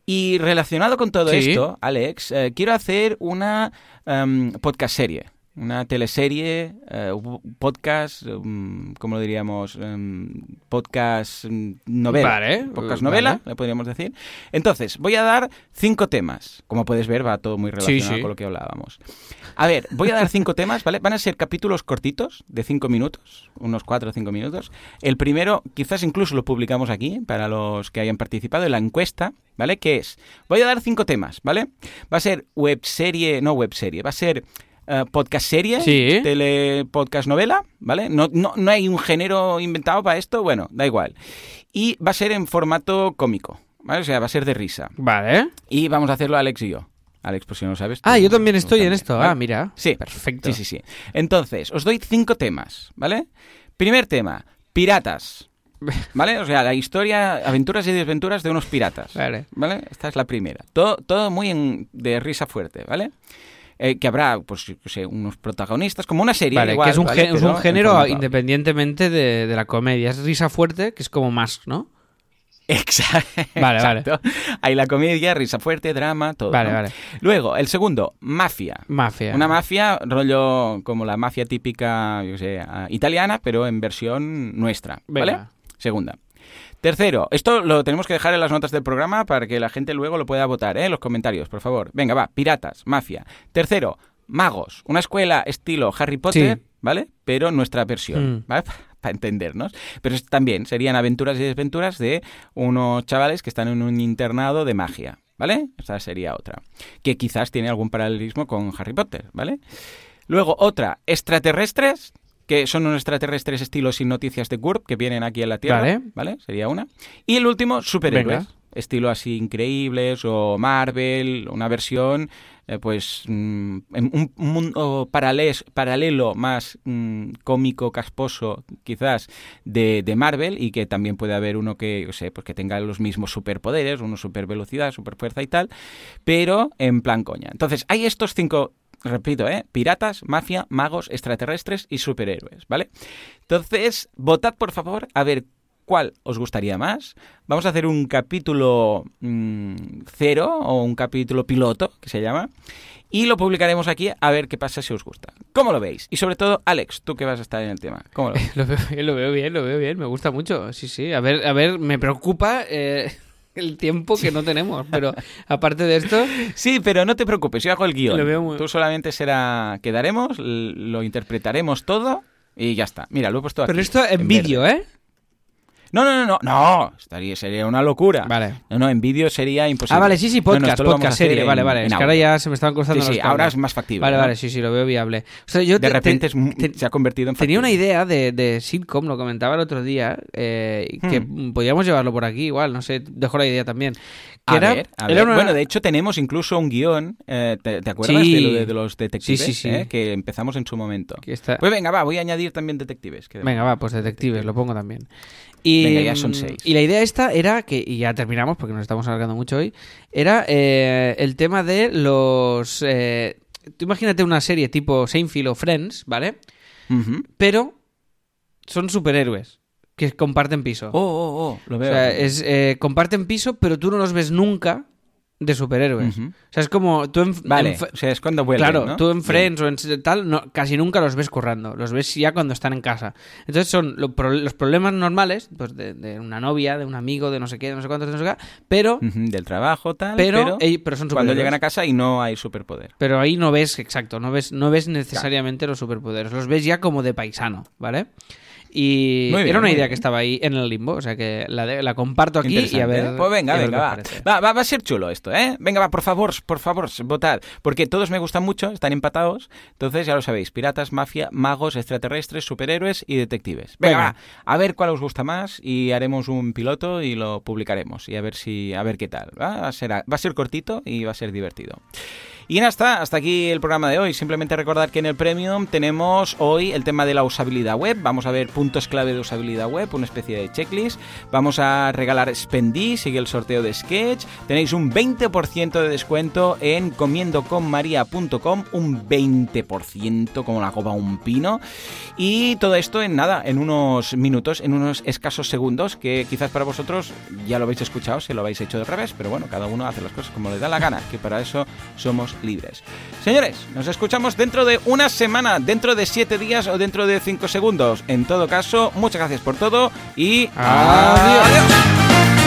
Y relacionado con todo Sí. esto, Alex, eh, quiero hacer una em, podcast serie. Una teleserie, eh, un podcast, um, ¿cómo lo diríamos? Em, podcast mm, novela. Vale, Podcast eh, novela, vale. le podríamos decir. Entonces, voy a dar cinco temas. Como puedes ver, va todo muy relacionado sí. con lo que hablábamos. A ver, voy a dar cinco temas, ¿vale? Van a ser capítulos cortitos, de cinco minutos, unos cuatro o cinco minutos. El primero, quizás incluso lo publicamos aquí, para los que hayan participado en la encuesta, ¿vale? Que es, voy a dar cinco temas, ¿vale? Va a ser webserie, no webserie, va a ser eh, podcast serie, Sí. tele podcast novela, ¿vale? No, no, no hay un género inventado para esto, bueno, da igual. Y va a ser en formato cómico, ¿vale? O sea, va a ser de risa. Vale. Y vamos a hacerlo Alex y yo. Alex, por si no lo sabes. Ah, yo también estoy en esto. ¿vale? Ah, mira. Sí, Perfecto. Sí, sí, sí. Entonces, os doy cinco temas, ¿vale? Primer tema, piratas. ¿Vale? O sea, la historia, aventuras y desventuras de unos piratas. Vale. ¿Vale? Esta es la primera. Todo, todo muy en- de risa fuerte, ¿vale? Eh, que habrá, pues, yo sé, unos protagonistas, como una serie. Vale, igual, que es un, género independientemente de, de la comedia. Es risa fuerte, que es como más, ¿no? Exacto. Vale, vale. Hay la comedia, risa fuerte, drama, todo. Vale, ¿no? vale. Luego, el segundo, mafia. Mafia. Una mafia, rollo como la mafia típica, yo sé, ah, italiana, pero en versión nuestra, ¿vale? Venga. Segunda. Tercero, esto lo tenemos que dejar en las notas del programa para que la gente luego lo pueda votar, ¿eh? En los comentarios, por favor. Venga, va, piratas, mafia. Tercero, magos. Una escuela estilo Harry Potter, Sí. ¿vale? Pero nuestra versión, Mm. ¿vale? Para entendernos. Pero también serían aventuras y desventuras de unos chavales que están en un internado de magia, ¿vale? Esa sería otra. Que quizás tiene algún paralelismo con Harry Potter, ¿vale? Luego otra, extraterrestres, que son unos extraterrestres estilo sin noticias de GURP que vienen aquí en la Tierra, Vale. ¿vale? Sería una. Y el último, superhéroes. Venga. Estilo así increíbles o Marvel, una versión, eh, pues, mm, un un mundo parales- paralelo más mm, cómico, casposo, quizás, de, de Marvel y que también puede haber uno que, yo sé, pues que tenga los mismos superpoderes, uno super velocidad, super fuerza y tal, pero en plan coña. Entonces, hay estos cinco repito, ¿eh? Piratas, mafia, magos, extraterrestres y superhéroes, ¿vale? Entonces, votad por favor a ver cuál os gustaría más. Vamos a hacer un capítulo mm, cero o un capítulo piloto, que se llama, y lo publicaremos aquí a ver qué pasa si os gusta. ¿Cómo lo veis? Y sobre todo, Alex, tú que vas a estar en el tema. ¿Cómo lo ves? Lo veo bien, lo veo bien, lo veo bien. Me gusta mucho. Sí, sí. A ver, a ver, me preocupa eh, el tiempo que no tenemos. Pero aparte de esto, Sí, pero no te preocupes, yo hago el guion. Lo veo muy- Tú solamente será quedaremos, lo interpretaremos todo y ya está. Mira, lo he puesto pero aquí, esto en verde. vídeo, ¿eh? No, no, no, no, no, estaría, sería una locura. Vale. No, no, en vídeo sería imposible. Ah, vale, sí, sí, No, no, podcast, podcast, serie. en- Vale, vale. en Es que ahora ya se me estaban cruzando Sí, los sí, ahora es más factible. Vale, vale, sí, sí, lo veo viable. O sea, yo De te- repente te- es se ha convertido en Tenía una factible. idea de, de sitcom, lo comentaba el otro día, eh, que Hmm. podíamos llevarlo por aquí igual, no sé, dejo la idea también. A era, ver, a era ver. una- Bueno, de hecho tenemos incluso un guion, eh, ¿te, te acuerdas Sí. de lo de, de los detectives? Sí, sí, sí. eh, que empezamos en su momento. está- Pues venga, va, voy a añadir también detectives. que- Venga, va, pues detectives, lo pongo también. Y, Venga, ya son mm, seis. Y la idea esta era, que y ya terminamos porque nos estamos alargando mucho hoy, era eh, el tema de los... eh, tú imagínate una serie tipo Seinfeld o Friends, ¿vale? Pero son superhéroes que comparten piso. Oh, oh, oh, lo o veo. sea, es, eh, comparten piso, pero tú no los ves nunca de superhéroes. O sea, es como tú en, Vale, en- o sea, es cuando vuelven, Claro, ¿no? tú en. Friends o en tal, no, casi nunca los ves currando. Los ves ya cuando están en casa. Entonces son lo- pro- los problemas normales pues de, de una novia, de un amigo, de no sé qué, de no sé cuántos, de no sé qué. Pero, Del trabajo, tal. pero, pero, ey, pero son cuando llegan a casa y no hay superpoder. Pero ahí no ves, exacto, no ves, no ves necesariamente los superpoderes. Los ves ya como de paisano, ¿vale? Y bien, era una idea que estaba ahí en el limbo, o sea que la, de- la comparto aquí y a Interesante, ver. ¿eh? Pues venga, venga, va. Va, va. va a ser chulo esto, ¿eh? Venga, va, por favor, por favor, votad. Porque todos me gustan mucho, están empatados. Entonces, ya lo sabéis, piratas, mafia, magos, extraterrestres, superhéroes y detectives. Venga, Venga. va, a ver cuál os gusta más y haremos un piloto y lo publicaremos. Y a ver si, a ver qué tal. Va, a ser, va a ser cortito y va a ser divertido. Y nada, está, hasta aquí el programa de hoy. Simplemente recordar que en el Premium tenemos hoy el tema de la usabilidad web. Vamos a ver puntos clave de usabilidad web, una especie de checklist. Vamos a regalar Spendí, sigue el sorteo de Sketch. Tenéis un 20% de descuento en comiendoconmaria.com, un 20% como la copa un pino. Y todo esto en nada, en unos minutos, en unos escasos segundos, que quizás para vosotros ya lo habéis escuchado, si lo habéis hecho del revés, pero bueno, cada uno hace las cosas como le da la gana, que para eso somos libres. Señores, nos escuchamos dentro de una semana, dentro de siete días o dentro de cinco segundos. En todo caso, muchas gracias por todo y Adiós. adiós.